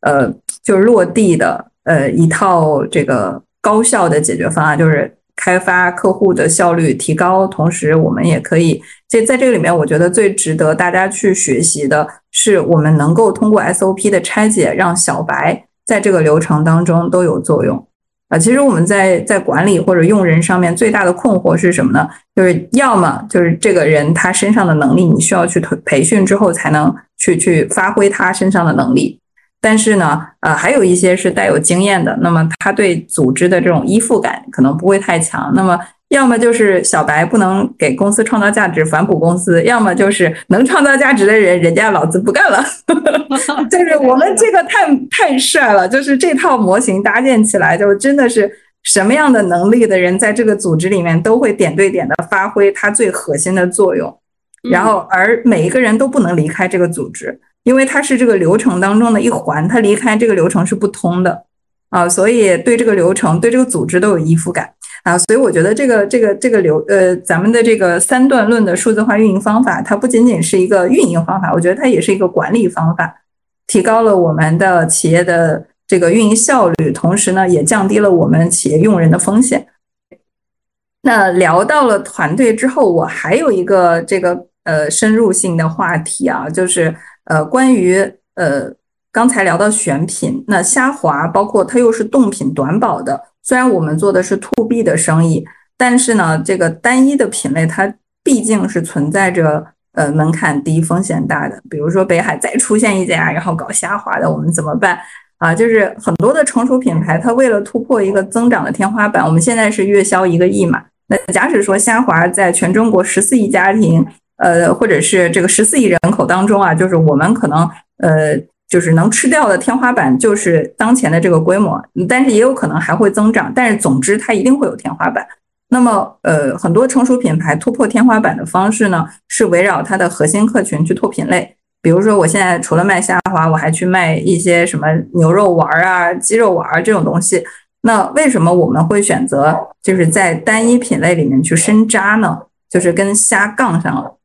呃就落地的呃一套这个高效的解决方案，就是。开发客户的效率提高，同时我们也可以，这在这个里面，我觉得最值得大家去学习的是，我们能够通过 SOP 的拆解，让小白在这个流程当中都有作用。啊，其实我们在在管理或者用人上面最大的困惑是什么呢？就是要么就是这个人他身上的能力，你需要去培培训之后才能去去发挥他身上的能力。但是呢，呃，还有一些是带有经验的，那么他对组织的这种依附感可能不会太强。那么，要么就是小白不能给公司创造价值，反哺公司；要么就是能创造价值的人，人家老子不干了。就是我们这个太太帅了，就是这套模型搭建起来，就真的是什么样的能力的人，在这个组织里面都会点对点的发挥他最核心的作用，然后而每一个人都不能离开这个组织。因为它是这个流程当中的一环，它离开这个流程是不通的啊，所以对这个流程、对这个组织都有依附感啊，所以我觉得这个、这个、这个流呃，咱们的这个三段论的数字化运营方法，它不仅仅是一个运营方法，我觉得它也是一个管理方法，提高了我们的企业的这个运营效率，同时呢，也降低了我们企业用人的风险。那聊到了团队之后，我还有一个这个呃深入性的话题啊，就是。呃，关于呃，刚才聊到选品，那虾滑包括它又是冻品短保的，虽然我们做的是 to B 的生意，但是呢，这个单一的品类它毕竟是存在着呃门槛低、风险大的。比如说北海再出现一家，然后搞虾滑的，我们怎么办啊？就是很多的成熟品牌，它为了突破一个增长的天花板，我们现在是月销一个亿嘛？那假使说虾滑在全中国十四亿家庭。呃，或者是这个十四亿人口当中啊，就是我们可能呃，就是能吃掉的天花板就是当前的这个规模，但是也有可能还会增长，但是总之它一定会有天花板。那么呃，很多成熟品牌突破天花板的方式呢，是围绕它的核心客群去拓品类。比如说，我现在除了卖虾滑，我还去卖一些什么牛肉丸儿啊、鸡肉丸儿这种东西。那为什么我们会选择就是在单一品类里面去深扎呢？就是跟虾杠上了。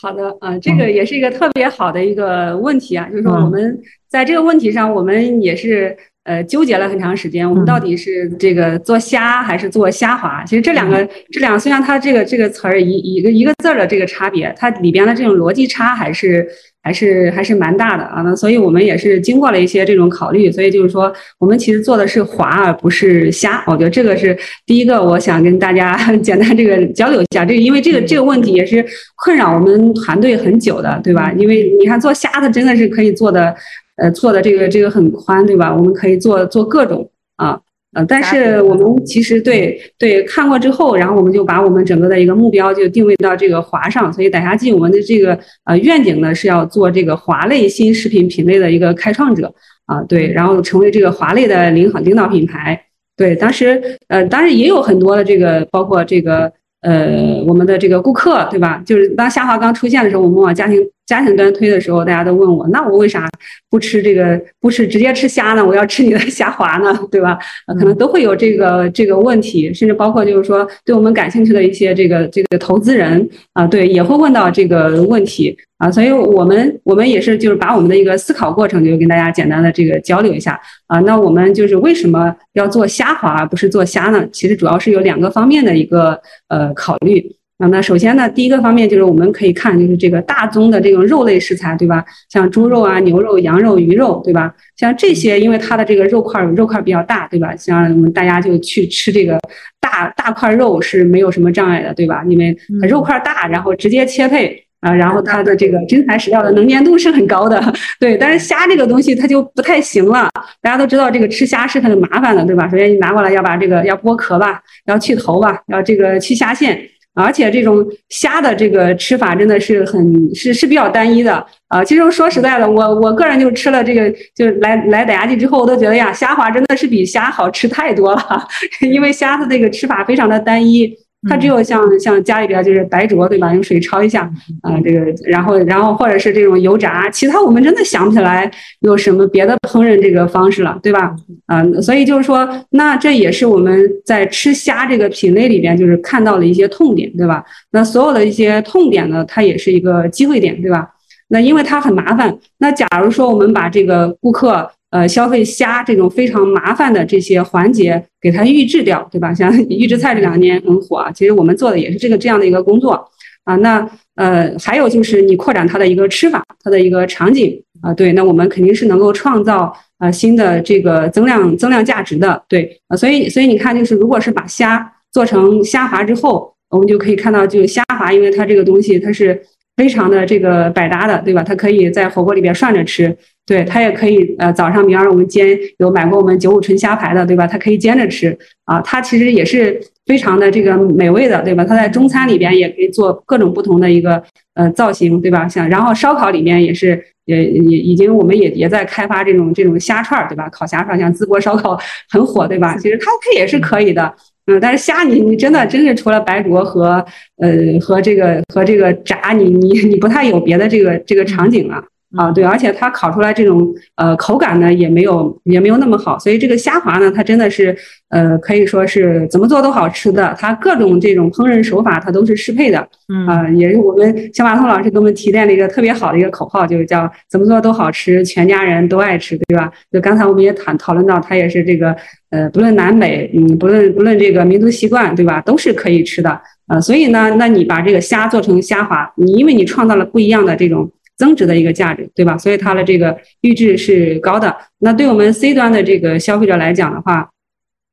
好的啊，这个也是一个特别好的一个问题啊，就是说我们在这个问题上，我们也是呃纠结了很长时间，我们到底是这个做虾还是做虾滑？其实这两个这两个虽然它这个这个词儿一一个一个字儿的这个差别，它里边的这种逻辑差还是。还是还是蛮大的啊，那所以我们也是经过了一些这种考虑，所以就是说，我们其实做的是滑而不是虾，我觉得这个是第一个，我想跟大家 简单这个交流一下，这个因为这个这个问题也是困扰我们团队很久的，对吧？因为你看做虾的真的是可以做的，呃，做的这个这个很宽，对吧？我们可以做做各种啊。呃，但是我们其实对对看过之后，然后我们就把我们整个的一个目标就定位到这个华上，所以打下记我们的这个呃愿景呢是要做这个华类新食品品类的一个开创者啊，对，然后成为这个华类的领领导品牌。对，当时呃当然也有很多的这个包括这个呃我们的这个顾客对吧？就是当虾滑刚出现的时候，我们往家庭家庭端推的时候，大家都问我，那我为啥不吃这个不吃直接吃虾呢？我要吃你的虾滑呢，对吧？可能都会有这个这个问题，甚至包括就是说对我们感兴趣的一些这个这个投资人啊，对也会问到这个问题啊，所以我们我们也是就是把我们的一个思考过程就跟大家简单的这个交流一下啊。那我们就是为什么要做虾滑而不是做虾呢？其实主要是有两个方面的一个呃考虑。啊，那首先呢，第一个方面就是我们可以看，就是这个大宗的这种肉类食材，对吧？像猪肉啊、牛肉、羊肉、鱼肉，对吧？像这些，因为它的这个肉块肉块比较大，对吧？像我们大家就去吃这个大大块肉是没有什么障碍的，对吧？因为肉块大，然后直接切配啊，然后它的这个真材实料的能粘度是很高的，对。但是虾这个东西它就不太行了，大家都知道这个吃虾是很麻烦的，对吧？首先你拿过来要把这个要剥壳吧，要去头吧，要这个去虾线。而且这种虾的这个吃法真的是很是是比较单一的啊。其实说实在的，我我个人就吃了这个，就是来来打牙记之后，我都觉得呀，虾滑真的是比虾好吃太多了，因为虾的这个吃法非常的单一。它只有像像家里边就是白灼对吧？用水焯一下啊，这个然后然后或者是这种油炸，其他我们真的想不起来有什么别的烹饪这个方式了，对吧？啊，所以就是说，那这也是我们在吃虾这个品类里边就是看到了一些痛点，对吧？那所有的一些痛点呢，它也是一个机会点，对吧？那因为它很麻烦，那假如说我们把这个顾客。呃，消费虾这种非常麻烦的这些环节，给它预制掉，对吧？像 预制菜这两年很火啊，其实我们做的也是这个这样的一个工作啊。那呃，还有就是你扩展它的一个吃法，它的一个场景啊，对，那我们肯定是能够创造呃新的这个增量增量价值的，对啊。所以所以你看，就是如果是把虾做成虾滑之后，我们就可以看到，就虾滑，因为它这个东西它是非常的这个百搭的，对吧？它可以在火锅里边涮着吃。对它也可以，呃，早上明儿我们煎，有买过我们九五纯虾排的，对吧？它可以煎着吃啊，它其实也是非常的这个美味的，对吧？它在中餐里边也可以做各种不同的一个呃造型，对吧？像然后烧烤里面也是，也也已经我们也也在开发这种这种虾串儿，对吧？烤虾串像淄博烧烤很火，对吧？其实它它也是可以的，嗯，但是虾你你真的真是除了白灼和呃和这个和这个炸，你你你不太有别的这个这个场景了。啊，对，而且它烤出来这种呃口感呢，也没有也没有那么好，所以这个虾滑呢，它真的是呃可以说是怎么做都好吃的，它各种这种烹饪手法它都是适配的，嗯啊，也是我们小马通老师给我们提炼了一个特别好的一个口号，就是叫怎么做都好吃，全家人都爱吃，对吧？就刚才我们也谈讨论到，它也是这个呃不论南北，嗯不论不论这个民族习惯，对吧，都是可以吃的，呃，所以呢，那你把这个虾做成虾滑，你因为你创造了不一样的这种。增值的一个价值，对吧？所以它的这个预制是高的。那对我们 C 端的这个消费者来讲的话，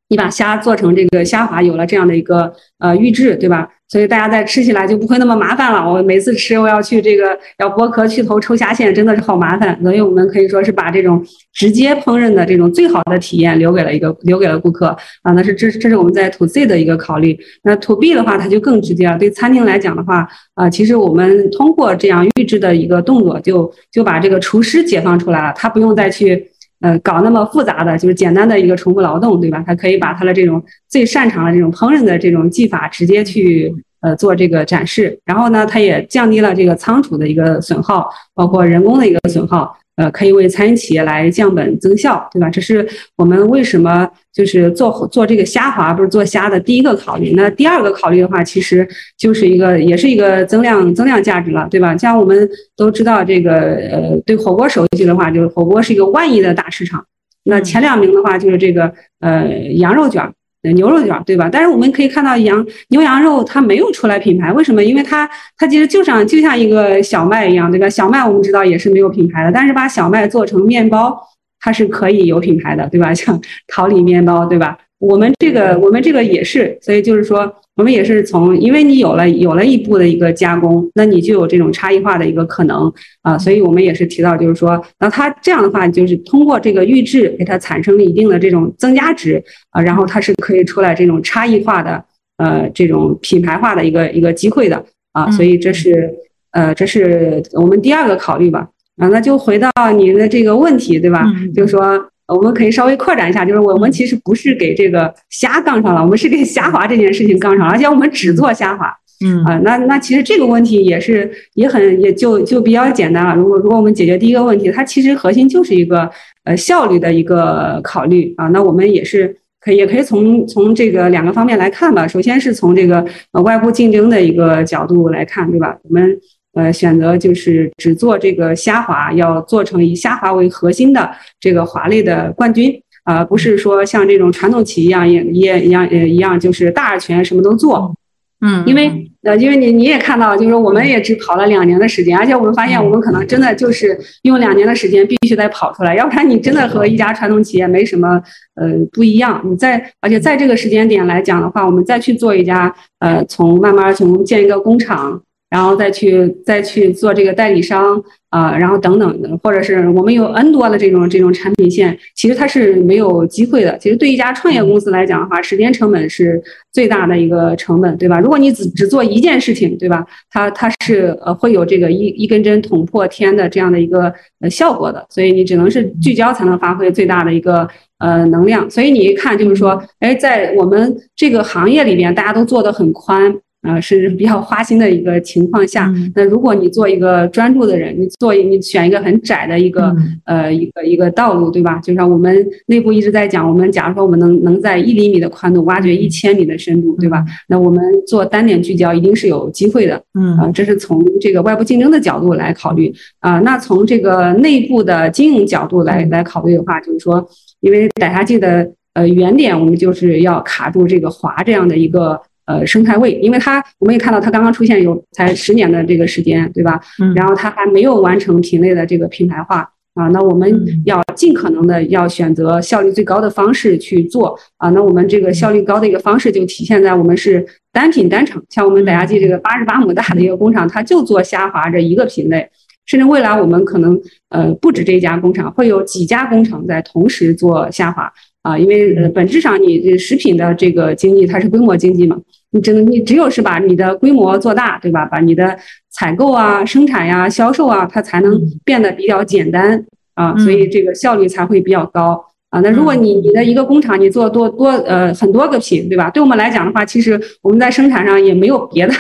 你把虾做成这个虾滑，有了这样的一个呃预制，对吧？所以大家在吃起来就不会那么麻烦了。我每次吃，我要去这个要剥壳、去头、抽虾线，真的是好麻烦。所以我们可以说是把这种直接烹饪的这种最好的体验留给了一个留给了顾客啊。那是这这是我们在 To C 的一个考虑。那 To B 的话，它就更直接了。对餐厅来讲的话，啊，其实我们通过这样预制的一个动作，就就把这个厨师解放出来了，他不用再去。呃，搞那么复杂的，就是简单的一个重复劳动，对吧？他可以把他的这种最擅长的这种烹饪的这种技法直接去呃做这个展示，然后呢，他也降低了这个仓储的一个损耗，包括人工的一个损耗。呃，可以为餐饮企业来降本增效，对吧？这是我们为什么就是做做这个虾滑，不是做虾的第一个考虑。那第二个考虑的话，其实就是一个，也是一个增量增量价值了，对吧？像我们都知道这个，呃，对火锅熟悉的话，就是火锅是一个万亿的大市场。那前两名的话，就是这个，呃，羊肉卷。牛肉卷对吧？但是我们可以看到羊牛羊肉它没有出来品牌，为什么？因为它它其实就像就像一个小麦一样，对吧？小麦我们知道也是没有品牌的，但是把小麦做成面包，它是可以有品牌的，对吧？像 桃李面包，对吧？我们这个我们这个也是，所以就是说。我们也是从，因为你有了有了一步的一个加工，那你就有这种差异化的一个可能啊，所以我们也是提到，就是说，那它这样的话，就是通过这个预制给它产生了一定的这种增加值啊，然后它是可以出来这种差异化的呃这种品牌化的一个一个机会的啊，所以这是。呃这是我们第二个考虑吧。啊，那就回到您的这个问题对吧？就是说。我们可以稍微扩展一下，就是我们其实不是给这个虾杠上了，我们是给虾滑这件事情杠上了，而且我们只做虾滑嗯啊，那那其实这个问题也是也很也就就比较简单了。如果如果我们解决第一个问题，它其实核心就是一个呃效率的一个考虑啊。那我们也是可以也可以从从这个两个方面来看吧。首先是从这个呃外部竞争的一个角度来看，对吧？我们呃选择就是只做这个虾滑，要做成以虾滑为核心的这个滑类的冠军。啊，不是说像这种传统企业一样，也也一样，呃，一样就是大而全，什么都做。嗯，因为呃，因为你你也看到，就是说我们也只跑了两年的时间，而且我们发现我们可能真的就是用两年的时间必须得跑出来，要不然你真的和一家传统企业没什么呃不一样。你在而且在这个时间点来讲的话，我们再去做一家呃，从慢慢从建一个工厂。然后再去再去做这个代理商啊，然后等等的，或者是我们有 N 多的这种这种产品线，其实它是没有机会的。其实对一家创业公司来讲的话，时间成本是最大的一个成本，对吧？如果你只只做一件事情，对吧？它它是呃会有这个一一根针捅破天的这样的一个呃效果的，所以你只能是聚焦才能发挥最大的一个呃能量。所以你一看就是说，哎，在我们这个行业里边，大家都做的很宽。呃，是比较花心的一个情况下，那如果你做一个专注的人，你做你选一个很窄的一个呃一个一个道路，对吧？就像我们内部一直在讲，我们假如说我们能能在一厘米的宽度挖掘一千米的深度，对吧？那我们做单点聚焦一定是有机会的。嗯啊，这是从这个外部竞争的角度来考虑啊。那从这个内部的经营角度来来考虑的话，就是说，因为傣虾记的呃原点，我们就是要卡住这个华这样的一个。呃，生态位，因为它我们也看到它刚刚出现有才十年的这个时间，对吧？嗯。然后它还没有完成品类的这个品牌化啊，那我们要尽可能的要选择效率最高的方式去做啊。那我们这个效率高的一个方式就体现在我们是单品单厂，像我们百家记这个八十八亩大的一个工厂，它就做虾滑这一个品类，甚至未来我们可能呃不止这一家工厂，会有几家工厂在同时做虾滑。啊，因为呃，本质上你这食品的这个经济它是规模经济嘛，你只能你只有是把你的规模做大，对吧？把你的采购啊、生产呀、销售啊，它才能变得比较简单啊，所以这个效率才会比较高啊。那如果你你的一个工厂你做多多呃很多个品，对吧？对我们来讲的话，其实我们在生产上也没有别的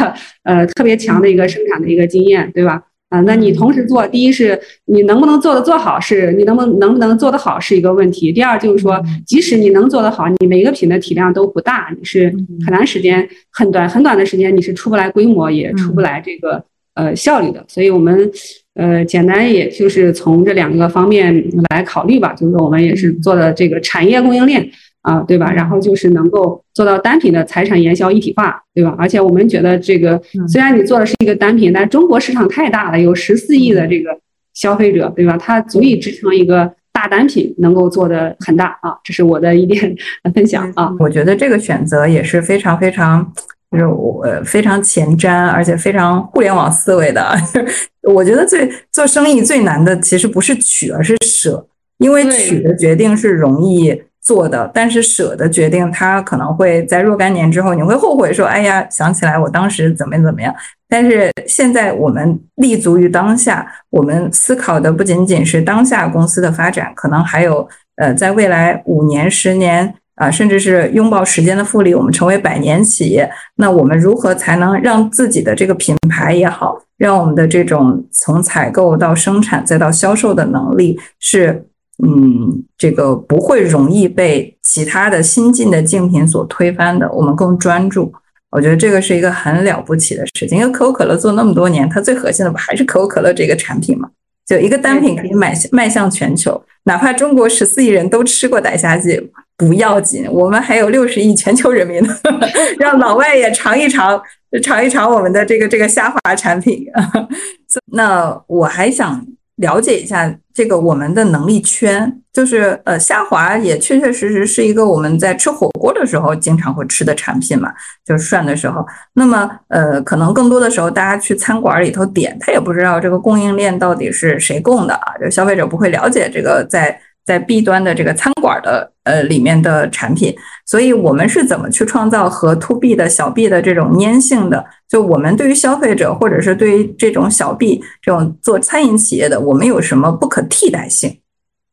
呃特别强的一个生产的一个经验，对吧？啊，那你同时做，第一是你能不能做的做好，是你能不能能不能做得好是一个问题。第二就是说，即使你能做得好，你每一个品的体量都不大，你是很难时间很短很短的时间，你是出不来规模，也出不来这个呃效率的。所以我们呃简单也就是从这两个方面来考虑吧，就是说我们也是做的这个产业供应链。啊，对吧？然后就是能够做到单品的财产研销一体化，对吧？而且我们觉得这个虽然你做的是一个单品，但中国市场太大了，有十四亿的这个消费者，对吧？它足以支撑一个大单品能够做的很大啊。这是我的一点 分享啊。我觉得这个选择也是非常非常，就是我非常前瞻，而且非常互联网思维的。我觉得最做生意最难的其实不是取，而是舍，因为取的决定是容易。做的，但是舍的决定，他可能会在若干年之后，你会后悔说：“哎呀，想起来我当时怎么怎么样。”但是现在我们立足于当下，我们思考的不仅仅是当下公司的发展，可能还有呃，在未来五年、十年啊，甚至是拥抱时间的复利，我们成为百年企业，那我们如何才能让自己的这个品牌也好，让我们的这种从采购到生产再到销售的能力是？嗯，这个不会容易被其他的新进的竞品所推翻的。我们更专注，我觉得这个是一个很了不起的事情。因为可口可乐做那么多年，它最核心的不还是可口可乐这个产品嘛？就一个单品可以迈迈向全球，哪怕中国十四亿人都吃过逮虾记不要紧，我们还有六十亿全球人民，让老外也尝一尝，尝一尝我们的这个这个虾滑产品。那我还想。了解一下这个我们的能力圈，就是呃虾滑也确确实实是一个我们在吃火锅的时候经常会吃的产品嘛，就是涮的时候。那么呃可能更多的时候大家去餐馆里头点，他也不知道这个供应链到底是谁供的啊，就消费者不会了解这个在。在 B 端的这个餐馆的呃里面的产品，所以我们是怎么去创造和 To B 的小 B 的这种粘性的？就我们对于消费者，或者是对于这种小 B 这种做餐饮企业的，我们有什么不可替代性？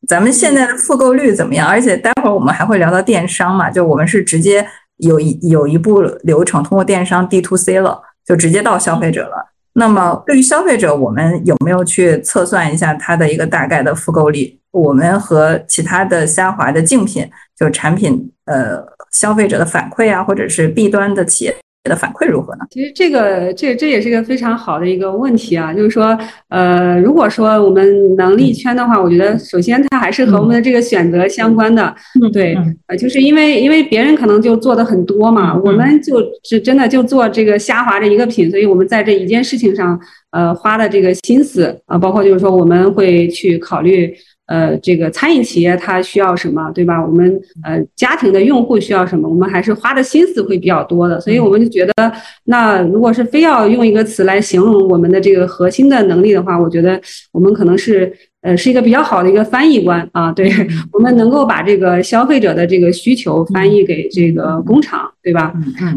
咱们现在的复购率怎么样？而且待会儿我们还会聊到电商嘛，就我们是直接有一有一步流程通过电商 D to C 了。就直接到消费者了。那么对于消费者，我们有没有去测算一下它的一个大概的复购率？我们和其他的虾滑的竞品，就产品呃消费者的反馈啊，或者是 B 端的企业。的反馈如何呢？其实这个这这也是一个非常好的一个问题啊，就是说，呃，如果说我们能力圈的话，我觉得首先它还是和我们的这个选择相关的，对，呃，就是因为因为别人可能就做的很多嘛，我们就只真的就做这个虾滑这一个品，所以我们在这一件事情上，呃，花的这个心思啊，包括就是说我们会去考虑。呃，这个餐饮企业它需要什么，对吧？我们呃家庭的用户需要什么，我们还是花的心思会比较多的。所以我们就觉得，那如果是非要用一个词来形容我们的这个核心的能力的话，我觉得我们可能是呃是一个比较好的一个翻译官啊。对 我们能够把这个消费者的这个需求翻译给这个工厂，对吧？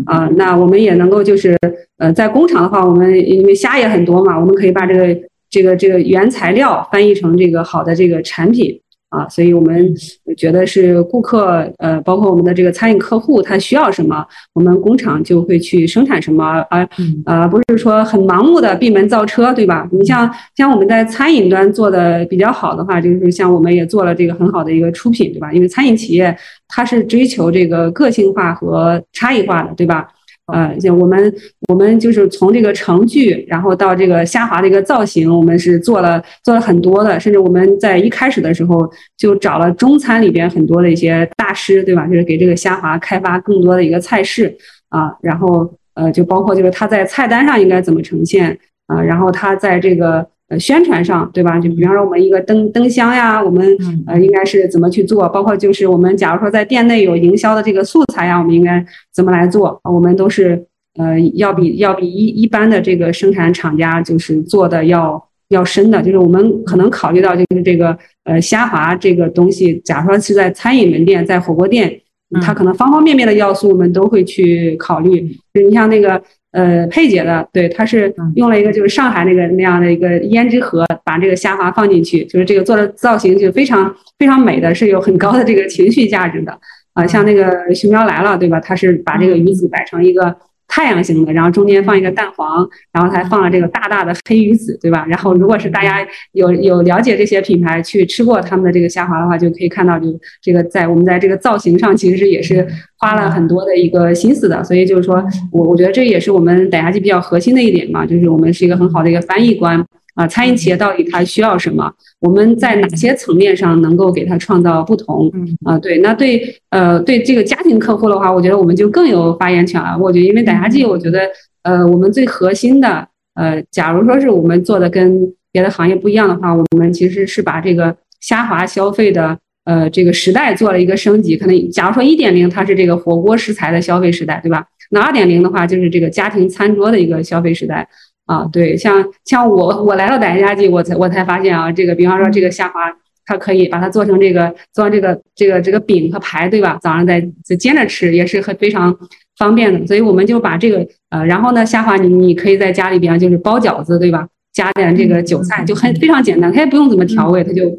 啊，那我们也能够就是呃在工厂的话，我们因为虾也很多嘛，我们可以把这个。这个这个原材料翻译成这个好的这个产品啊，所以我们觉得是顾客呃，包括我们的这个餐饮客户，他需要什么，我们工厂就会去生产什么，而呃不是说很盲目的闭门造车，对吧？你像像我们在餐饮端做的比较好的话，就是像我们也做了这个很好的一个出品，对吧？因为餐饮企业它是追求这个个性化和差异化的，对吧？呃，像我们我们就是从这个程序，然后到这个虾滑的一个造型，我们是做了做了很多的，甚至我们在一开始的时候就找了中餐里边很多的一些大师，对吧？就是给这个虾滑开发更多的一个菜式啊，然后呃，就包括就是它在菜单上应该怎么呈现啊，然后它在这个。呃，宣传上对吧？就比方说我们一个灯灯箱呀，我们呃应该是怎么去做？包括就是我们假如说在店内有营销的这个素材呀，我们应该怎么来做？我们都是呃要比要比一一般的这个生产厂家就是做的要要深的。就是我们可能考虑到就是这个呃虾滑这个东西，假如说是在餐饮门店、在火锅店，它可能方方面面的要素我们都会去考虑。就你像那个。呃，佩姐的，对，他是用了一个就是上海那个那样的一个胭脂盒，把这个虾滑放进去，就是这个做的造型就非常非常美的，是有很高的这个情绪价值的啊。像那个熊猫来了，对吧？他是把这个鱼子摆成一个。太阳型的，然后中间放一个蛋黄，然后还放了这个大大的黑鱼子，对吧？然后如果是大家有有了解这些品牌，去吃过他们的这个虾滑的话，就可以看到，就这个在我们在这个造型上，其实也是花了很多的一个心思的。所以就是说我我觉得这也是我们傣虾记比较核心的一点嘛，就是我们是一个很好的一个翻译官。啊，餐饮企业到底它需要什么？我们在哪些层面上能够给它创造不同？啊，对，那对，呃，对这个家庭客户的话，我觉得我们就更有发言权了。我觉得，因为傣虾记，我觉得，呃，我们最核心的，呃，假如说是我们做的跟别的行业不一样的话，我们其实是把这个虾滑消费的，呃，这个时代做了一个升级。可能假如说一点零，它是这个火锅食材的消费时代，对吧？那二点零的话，就是这个家庭餐桌的一个消费时代。啊，对，像像我我来到傣家记，我才我才发现啊，这个比方说这个虾滑，它可以把它做成这个做成这个这个这个饼和排，对吧？早上再再煎着吃也是很非常方便的，所以我们就把这个呃，然后呢，虾滑你你可以在家里边就是包饺子，对吧？加点这个韭菜就很非常简单，它也不用怎么调味，它就。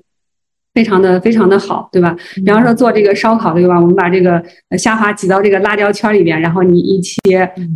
非常的非常的好，对吧？比方说做这个烧烤，对吧？我们把这个虾滑挤到这个辣椒圈里边，然后你一切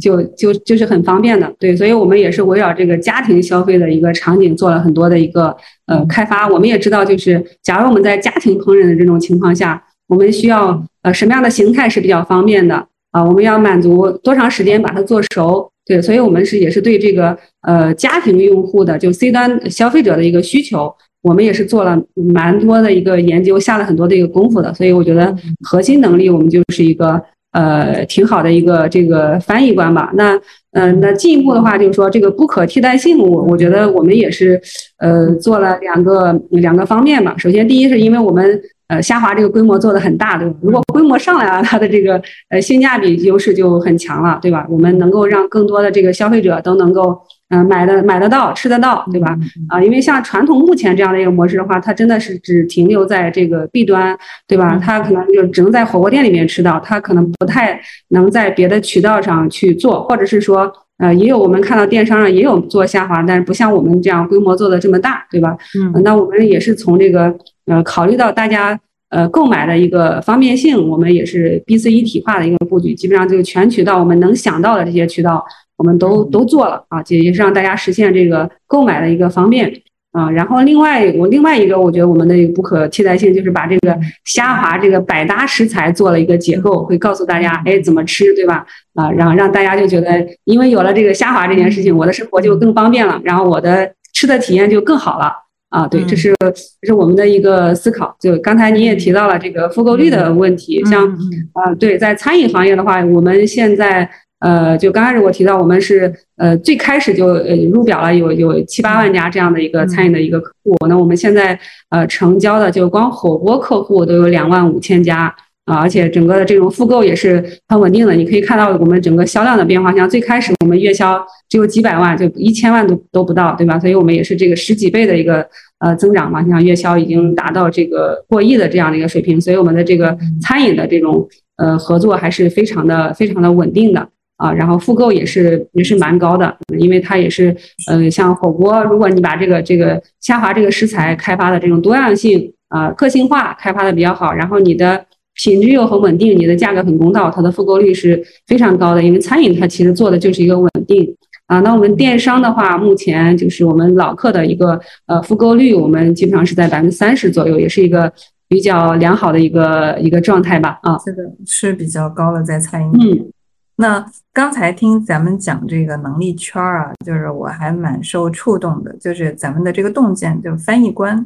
就就就是很方便的，对。所以我们也是围绕这个家庭消费的一个场景做了很多的一个呃开发。我们也知道，就是假如我们在家庭烹饪的这种情况下，我们需要呃什么样的形态是比较方便的啊？我们要满足多长时间把它做熟？对，所以我们是也是对这个呃家庭用户的就 C 端消费者的一个需求。我们也是做了蛮多的一个研究，下了很多的一个功夫的，所以我觉得核心能力我们就是一个呃挺好的一个这个翻译官吧。那嗯，那进一步的话就是说这个不可替代性，我我觉得我们也是呃做了两个两个方面吧。首先，第一是因为我们呃虾滑这个规模做的很大，对吧？如果规模上来了，它的这个呃性价比优势就很强了，对吧？我们能够让更多的这个消费者都能够。嗯，买的买得到，吃得到，对吧？啊，因为像传统目前这样的一个模式的话，它真的是只停留在这个 B 端，对吧？它可能就只能在火锅店里面吃到，它可能不太能在别的渠道上去做，或者是说，呃，也有我们看到电商上也有做虾滑，但是不像我们这样规模做的这么大，对吧？嗯，那我们也是从这个呃考虑到大家呃购买的一个方便性，我们也是 B C 一体化的一个布局，基本上就全渠道我们能想到的这些渠道我们都都做了啊，也也是让大家实现这个购买的一个方便。啊，然后另外我另外一个，我觉得我们的不可替代性就是把这个虾滑这个百搭食材做了一个结构，会告诉大家，哎，怎么吃，对吧？啊，然后让大家就觉得，因为有了这个虾滑这件事情，我的生活就更方便了，然后我的吃的体验就更好了。啊，对，这是这是我们的一个思考。就刚才您也提到了这个复购率的问题，像啊，对，在餐饮行业的话，我们现在。呃，就刚开始我提到，我们是呃最开始就呃入表了有有七八万家这样的一个餐饮的一个客户，那我们现在呃成交的就光火锅客户都有两万五千家啊，而且整个的这种复购也是很稳定的。你可以看到我们整个销量的变化，像最开始我们月销只有几百万，就一千万都都不到，对吧？所以我们也是这个十几倍的一个呃增长嘛，像月销已经达到这个过亿的这样的一个水平，所以我们的这个餐饮的这种呃合作还是非常的非常的稳定的。啊，然后复购也是也是蛮高的，因为它也是，呃，像火锅，如果你把这个这个虾滑这个食材开发的这种多样性啊、个性化开发的比较好，然后你的品质又很稳定，你的价格很公道，它的复购率是非常高的。因为餐饮它其实做的就是一个稳定啊。那我们电商的话，目前就是我们老客的一个呃复购率，我们基本上是在百分之三十左右，也是一个比较良好的一个一个状态吧。啊，这个是比较高的在餐饮。嗯。那刚才听咱们讲这个能力圈儿啊，就是我还蛮受触动的，就是咱们的这个洞见，就是翻译官，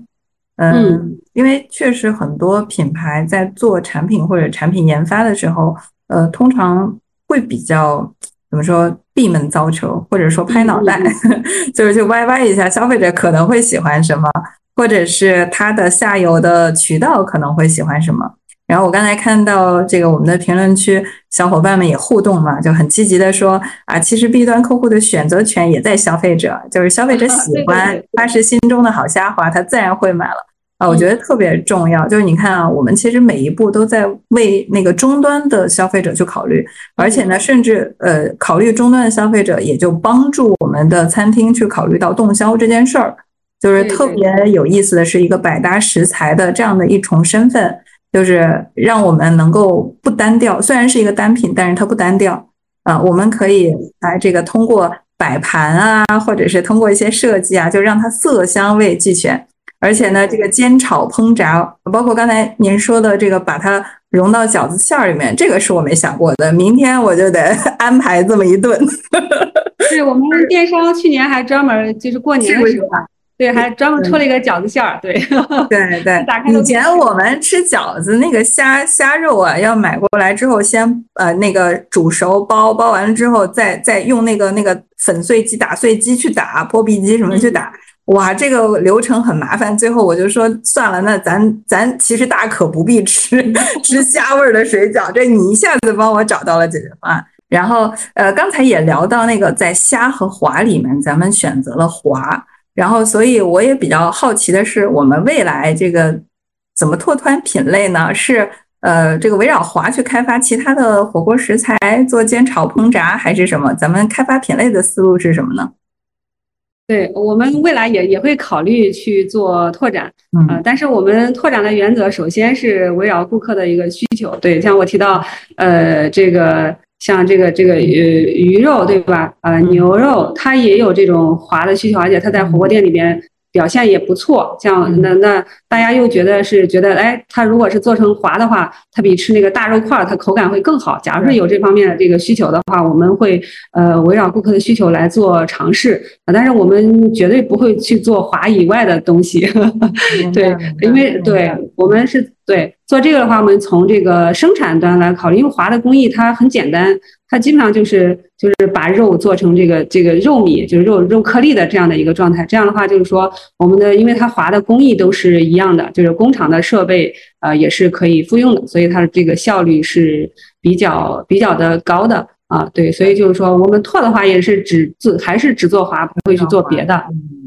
嗯，因为确实很多品牌在做产品或者产品研发的时候，呃，通常会比较怎么说闭门造车，或者说拍脑袋，就是去歪歪一下，消费者可能会喜欢什么，或者是它的下游的渠道可能会喜欢什么。然后我刚才看到这个我们的评论区小伙伴们也互动嘛，就很积极的说啊，其实 B 端客户的选择权也在消费者，就是消费者喜 欢，他是心中的好虾滑，他自然会买了啊。我觉得特别重要，就是你看啊，我们其实每一步都在为那个终端的消费者去考虑，而且呢，甚至呃考虑终端的消费者，也就帮助我们的餐厅去考虑到动销这件事儿，就是特别有意思的是一个百搭食材的这样的一重身份。就是让我们能够不单调，虽然是一个单品，但是它不单调啊。我们可以来这个通过摆盘啊，或者是通过一些设计啊，就让它色香味俱全。而且呢，这个煎炒烹炸，包括刚才您说的这个把它融到饺子馅儿里面，这个是我没想过的。明天我就得 安排这么一顿。对我们电商去年还专门就是过年的时候。对，还专门出了一个饺子馅儿。对，对对。以前我们吃饺子，那个虾虾肉啊，要买过来之后，先呃那个煮熟包，包完了之后，再再用那个那个粉碎机、打碎机去打，破壁机什么去打。哇，这个流程很麻烦。最后我就说算了，那咱咱其实大可不必吃 吃虾味儿的水饺。这你一下子帮我找到了解决方案。然后呃，刚才也聊到那个在虾和滑里面，咱们选择了滑。然后，所以我也比较好奇的是，我们未来这个怎么拓宽品类呢？是呃，这个围绕华去开发其他的火锅食材做煎炒烹炸，还是什么？咱们开发品类的思路是什么呢？对我们未来也也会考虑去做拓展，呃，但是我们拓展的原则首先是围绕顾客的一个需求。对，像我提到，呃，这个。像这个这个呃鱼肉对吧？呃牛肉它也有这种滑的需求，而且它在火锅店里边。表现也不错，像那那大家又觉得是觉得，哎，它如果是做成滑的话，它比吃那个大肉块儿，它口感会更好。假如说有这方面的这个需求的话，我们会呃围绕顾客的需求来做尝试啊，但是我们绝对不会去做滑以外的东西。对，因为对我们是对做这个的话，我们从这个生产端来考虑，因为滑的工艺它很简单。它基本上就是就是把肉做成这个这个肉米，就是肉肉颗粒的这样的一个状态。这样的话，就是说我们的，因为它滑的工艺都是一样的，就是工厂的设备呃也是可以复用的，所以它的这个效率是比较比较的高的啊。对，所以就是说我们拓的话也是只做还是只做滑，不会去做别的。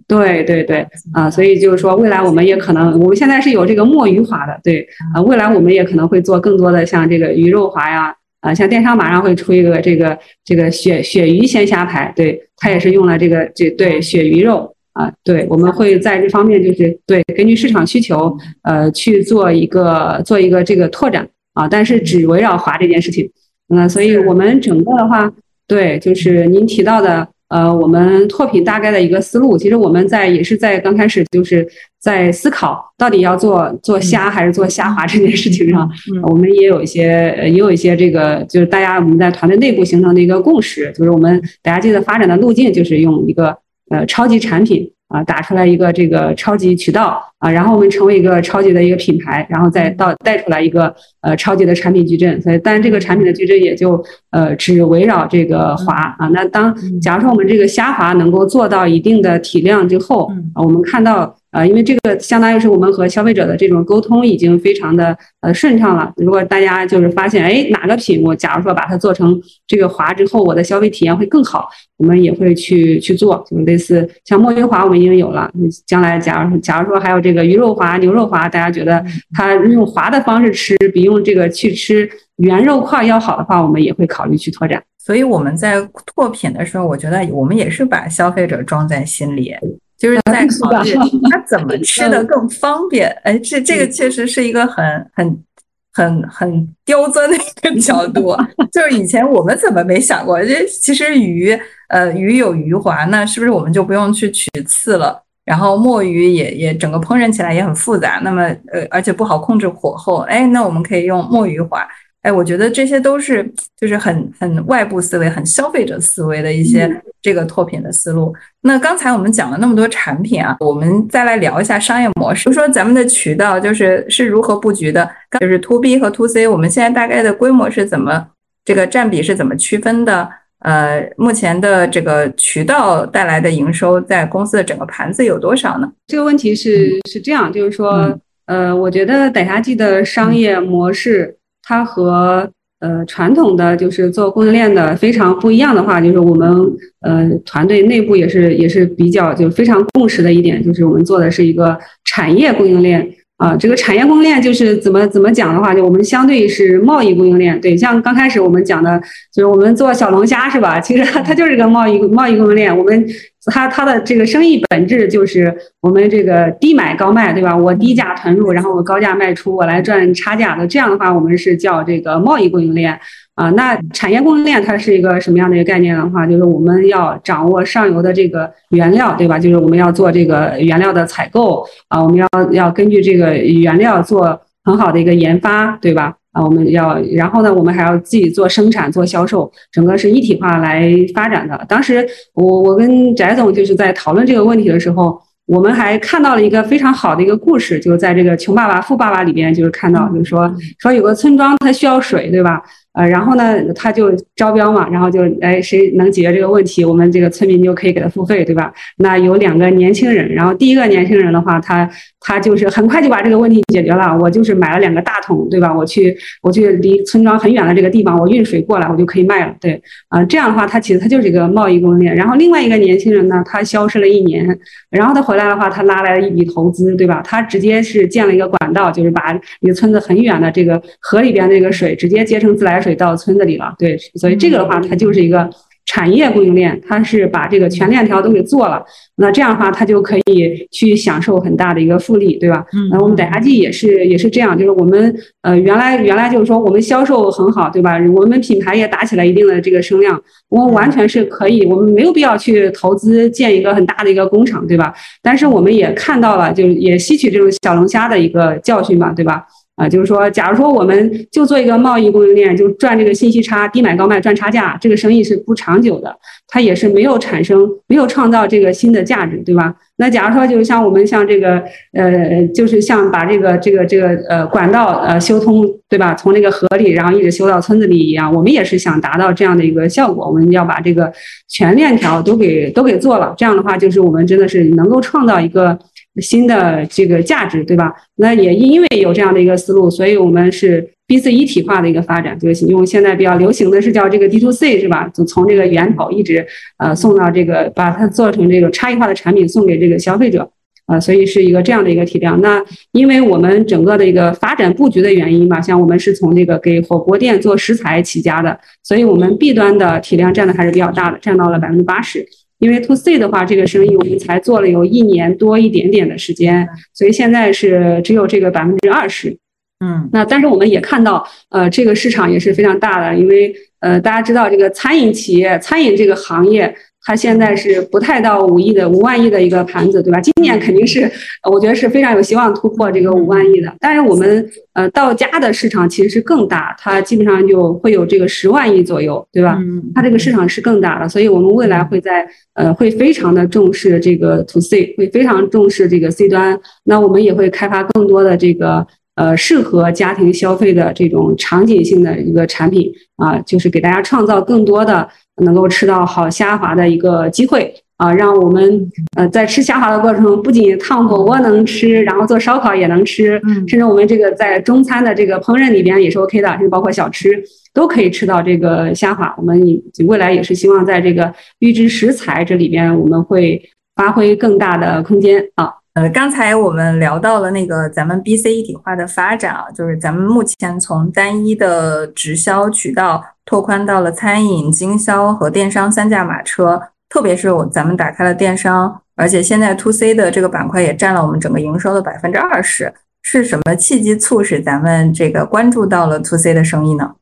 对对对啊，所以就是说未来我们也可能，我们现在是有这个墨鱼滑的，对啊，未来我们也可能会做更多的像这个鱼肉滑呀。啊，像电商马上会出一个这个这个鳕鳕鱼鲜虾排，对，它也是用了这个这对鳕鱼肉啊，对，我们会在这方面就是对根据市场需求，呃，去做一个做一个这个拓展啊，但是只围绕滑这件事情，那所以我们整个的话，对，就是您提到的。呃，我们拓品大概的一个思路，其实我们在也是在刚开始就是在思考到底要做做虾还是做虾滑这件事情上，我们也有一些也有一些这个就是大家我们在团队内部形成的一个共识，就是我们大家记得发展的路径就是用一个呃超级产品。啊，打出来一个这个超级渠道啊，然后我们成为一个超级的一个品牌，然后再到带出来一个呃超级的产品矩阵。所以，但这个产品的矩阵也就呃只围绕这个滑啊。那当假如说我们这个虾滑能够做到一定的体量之后，啊，我们看到。啊，因为这个相当于是我们和消费者的这种沟通已经非常的呃顺畅了。如果大家就是发现，哎，哪个品我假如说把它做成这个滑之后，我的消费体验会更好，我们也会去去做。就类似像墨鱼滑，我们已经有了。将来假如假如说还有这个鱼肉滑、牛肉滑，大家觉得它用滑的方式吃比用这个去吃原肉块要好的话，我们也会考虑去拓展。所以我们在拓品的时候，我觉得我们也是把消费者装在心里。就是 在考虑 他怎么吃的更方便，哎，这这个确实是一个很很很很刁钻的一个角度。就是以前我们怎么没想过？这其实鱼，呃，鱼有鱼滑，那是不是我们就不用去取刺了？然后墨鱼也也整个烹饪起来也很复杂，那么呃，而且不好控制火候，哎，那我们可以用墨鱼滑。哎，我觉得这些都是就是很很外部思维、很消费者思维的一些这个拓品的思路。那刚才我们讲了那么多产品啊，我们再来聊一下商业模式，比如说咱们的渠道就是是如何布局的，就是 To B 和 To C，我们现在大概的规模是怎么，这个占比是怎么区分的？呃，目前的这个渠道带来的营收在公司的整个盘子有多少呢？这个问题是是这样，就是说，呃，我觉得傣夏记的商业模式。它和呃传统的就是做供应链的非常不一样的话，就是我们呃团队内部也是也是比较就非常共识的一点，就是我们做的是一个产业供应链啊。这个产业供应链就是怎么怎么讲的话，就我们相对是贸易供应链。对，像刚开始我们讲的，就是我们做小龙虾是吧？其实它它就是个贸易贸易供应链。我们它它的这个生意本质就是我们这个低买高卖，对吧？我低价囤入，然后我高价卖出，我来赚差价的。这样的话，我们是叫这个贸易供应链啊。那产业供应链它是一个什么样的一个概念的话，就是我们要掌握上游的这个原料，对吧？就是我们要做这个原料的采购啊，我们要要根据这个原料做很好的一个研发，对吧？啊，我们要，然后呢，我们还要自己做生产、做销售，整个是一体化来发展的。当时我我跟翟总就是在讨论这个问题的时候，我们还看到了一个非常好的一个故事，就在这个《穷爸爸富爸爸》里边，就是看到，就是说说有个村庄，它需要水，对吧？呃，然后呢，他就招标嘛，然后就哎，谁能解决这个问题，我们这个村民就可以给他付费，对吧？那有两个年轻人，然后第一个年轻人的话，他他就是很快就把这个问题解决了，我就是买了两个大桶，对吧？我去我去离村庄很远的这个地方，我运水过来，我就可以卖了，对，啊，这样的话，他其实他就是一个贸易供应链。然后另外一个年轻人呢，他消失了一年，然后他回来的话，他拉来了一笔投资，对吧？他直接是建了一个管道，就是把一个村子很远的这个河里边那个水直接接成自来水。水到村子里了，对，所以这个的话，它就是一个产业供应链，它是把这个全链条都给做了，那这样的话，它就可以去享受很大的一个复利，对吧？嗯，那我们逮夏记也是也是这样，就是我们呃原来原来就是说我们销售很好，对吧？我们品牌也打起来一定的这个声量，我们完全是可以，我们没有必要去投资建一个很大的一个工厂，对吧？但是我们也看到了，就是也吸取这种小龙虾的一个教训吧，对吧？啊，就是说，假如说我们就做一个贸易供应链，就赚这个信息差，低买高卖赚差价，这个生意是不长久的，它也是没有产生、没有创造这个新的价值，对吧？那假如说，就是像我们像这个，呃，就是像把这个这个这个呃管道呃修通，对吧？从那个河里，然后一直修到村子里一样，我们也是想达到这样的一个效果。我们要把这个全链条都给都给做了，这样的话，就是我们真的是能够创造一个。新的这个价值，对吧？那也因为有这样的一个思路，所以我们是 B C 一体化的一个发展，就是用现在比较流行的是叫这个 D to C，是吧？就从这个源头一直呃送到这个，把它做成这个差异化的产品送给这个消费者，啊，所以是一个这样的一个体量。那因为我们整个的一个发展布局的原因吧，像我们是从这个给火锅店做食材起家的，所以我们 B 端的体量占的还是比较大的，占到了百分之八十。因为 to C 的话，这个生意我们才做了有一年多一点点的时间，所以现在是只有这个百分之二十。嗯，那但是我们也看到，呃，这个市场也是非常大的，因为呃，大家知道这个餐饮企业、餐饮这个行业。它现在是不太到五亿的五万亿的一个盘子，对吧？今年肯定是，我觉得是非常有希望突破这个五万亿的。但是我们呃到家的市场其实是更大，它基本上就会有这个十万亿左右，对吧？它这个市场是更大的，所以我们未来会在呃会非常的重视这个 to C，会非常重视这个 C 端。那我们也会开发更多的这个呃适合家庭消费的这种场景性的一个产品啊，就是给大家创造更多的。能够吃到好虾滑的一个机会啊，让我们呃在吃虾滑的过程中，不仅烫火锅能吃，然后做烧烤也能吃，甚至我们这个在中餐的这个烹饪里边也是 OK 的，甚至包括小吃都可以吃到这个虾滑。我们未来也是希望在这个预制食材这里边，我们会发挥更大的空间啊。呃，刚才我们聊到了那个咱们 B C 一体化的发展啊，就是咱们目前从单一的直销渠道拓宽到了餐饮、经销和电商三驾马车，特别是我咱们打开了电商，而且现在 To C 的这个板块也占了我们整个营收的百分之二十，是什么契机促使咱们这个关注到了 To C 的生意呢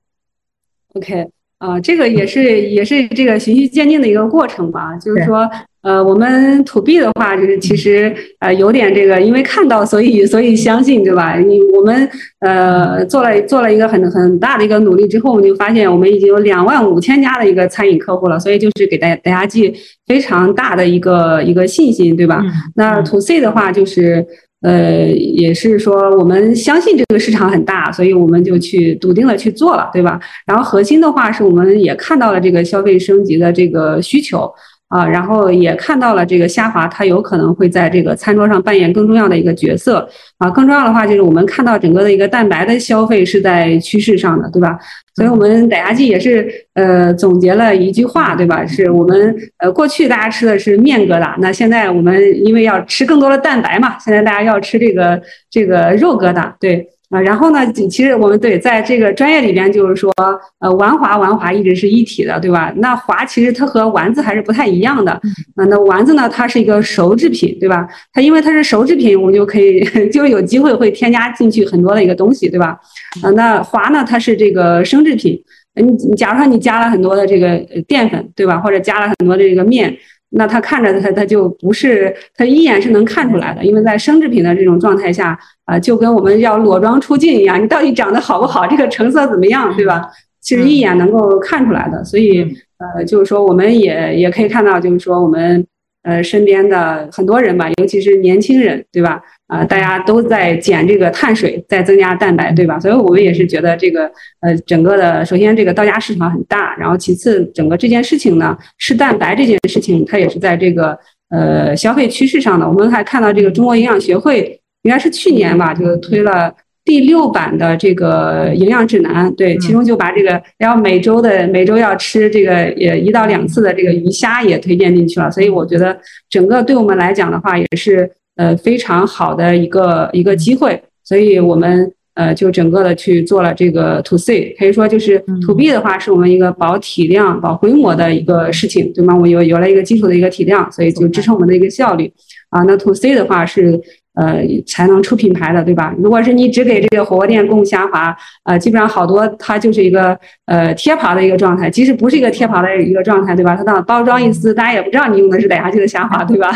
？OK，啊，这个也是也是这个循序渐进的一个过程吧，就是说。呃，我们 to B 的话，就是其实呃有点这个，因为看到，所以所以相信，对吧？你我们呃做了做了一个很很大的一个努力之后，我们就发现我们已经有两万五千家的一个餐饮客户了，所以就是给大大家寄非常大的一个一个信心，对吧？那 to C 的话，就是呃也是说我们相信这个市场很大，所以我们就去笃定的去做了，对吧？然后核心的话是我们也看到了这个消费升级的这个需求。啊，然后也看到了这个虾滑，它有可能会在这个餐桌上扮演更重要的一个角色啊。更重要的话就是我们看到整个的一个蛋白的消费是在趋势上的，对吧？所以我们傣家记也是呃总结了一句话，对吧？是我们呃过去大家吃的是面疙瘩，那现在我们因为要吃更多的蛋白嘛，现在大家要吃这个这个肉疙瘩，对。啊，然后呢，其实我们对在这个专业里边，就是说，呃，丸滑丸滑一直是一体的，对吧？那滑其实它和丸子还是不太一样的。啊，那丸子呢，它是一个熟制品，对吧？它因为它是熟制品，我们就可以 就有机会会添加进去很多的一个东西，对吧？啊，那滑呢，它是这个生制品。你你假如说你加了很多的这个淀粉，对吧？或者加了很多的这个面。那他看着他他就不是，他一眼是能看出来的，因为在生制品的这种状态下，啊，就跟我们要裸妆出镜一样，你到底长得好不好，这个成色怎么样，对吧？其实一眼能够看出来的，所以呃，就是说我们也也可以看到，就是说我们。呃，身边的很多人吧，尤其是年轻人，对吧？啊，大家都在减这个碳水，在增加蛋白，对吧？所以我们也是觉得这个，呃，整个的，首先这个到家市场很大，然后其次，整个这件事情呢，吃蛋白这件事情，它也是在这个呃消费趋势上的。我们还看到这个中国营养学会应该是去年吧，就推了。第六版的这个营养指南，对，其中就把这个要每周的每周要吃这个也一到两次的这个鱼虾也推荐进去了，所以我觉得整个对我们来讲的话，也是呃非常好的一个一个机会，所以我们呃就整个的去做了这个 to C，可以说就是 to B 的话是我们一个保体量、保规模的一个事情，对吗？我有有了一个基础的一个体量，所以就支撑我们的一个效率啊。那 to C 的话是。呃，才能出品牌的，对吧？如果是你只给这个火锅店供虾滑，呃，基本上好多它就是一个呃贴牌的一个状态，即使不是一个贴牌的一个状态，对吧？它的包装一撕，大家也不知道你用的是哪家记的虾滑，对吧？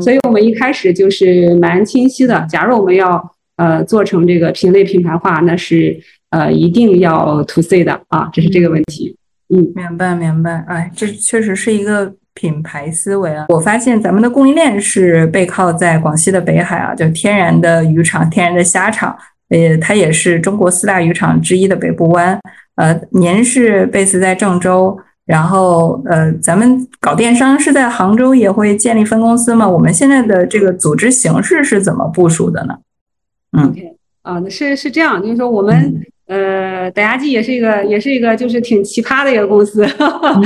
所以我们一开始就是蛮清晰的。假如我们要呃做成这个品类品牌化，那是呃一定要 to C 的啊，这是这个问题。嗯，明白明白。哎，这确实是一个。品牌思维啊，我发现咱们的供应链是背靠在广西的北海啊，就天然的渔场、天然的虾场，呃，它也是中国四大渔场之一的北部湾。呃，您是 base 在郑州，然后呃，咱们搞电商是在杭州，也会建立分公司吗？我们现在的这个组织形式是怎么部署的呢？嗯，OK，啊，是是这样，就是说我们。呃，傣家记也是一个，也是一个，就是挺奇葩的一个公司，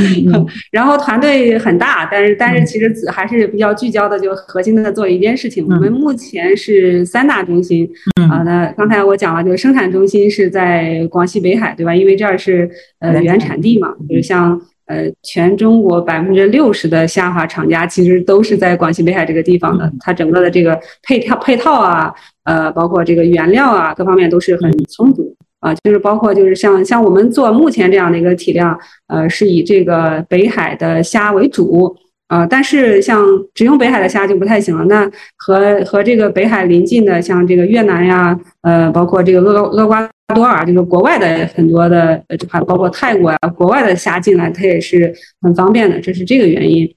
然后团队很大，但是但是其实还是比较聚焦的，就核心的做一件事情。我们目前是三大中心啊，那刚才我讲了，就是生产中心是在广西北海，对吧？因为这儿是呃原产地嘛，就是像。呃，全中国百分之六十的下滑厂家其实都是在广西北海这个地方的，它整个的这个配套配套啊，呃，包括这个原料啊，各方面都是很充足啊，就是包括就是像像我们做目前这样的一个体量，呃，是以这个北海的虾为主。啊，但是像只用北海的虾就不太行了。那和和这个北海临近的，像这个越南呀，呃，包括这个厄厄瓜多尔，就是国外的很多的，还包括泰国啊，国外的虾进来，它也是很方便的。这是这个原因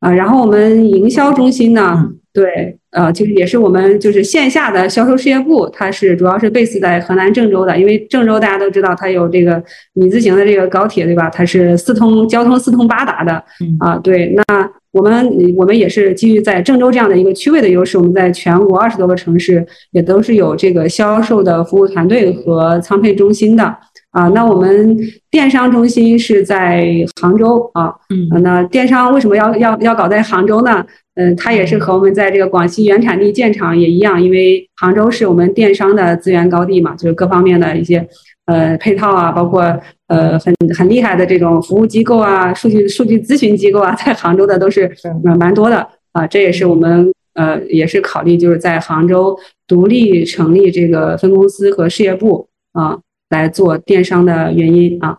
啊。然后我们营销中心呢，对，呃，其实也是我们就是线下的销售事业部，它是主要是 base 在河南郑州的，因为郑州大家都知道它有这个米字形的这个高铁，对吧？它是四通交通四通八达的啊。对，那。我们我们也是基于在郑州这样的一个区位的优势，我们在全国二十多个城市也都是有这个销售的服务团队和仓配中心的啊。那我们电商中心是在杭州啊，嗯，那电商为什么要要要搞在杭州呢？嗯，它也是和我们在这个广西原产地建厂也一样，因为杭州是我们电商的资源高地嘛，就是各方面的一些。呃，配套啊，包括呃很很厉害的这种服务机构啊，数据数据咨询机构啊，在杭州的都是蛮多的啊。这也是我们呃也是考虑就是在杭州独立成立这个分公司和事业部啊，来做电商的原因啊。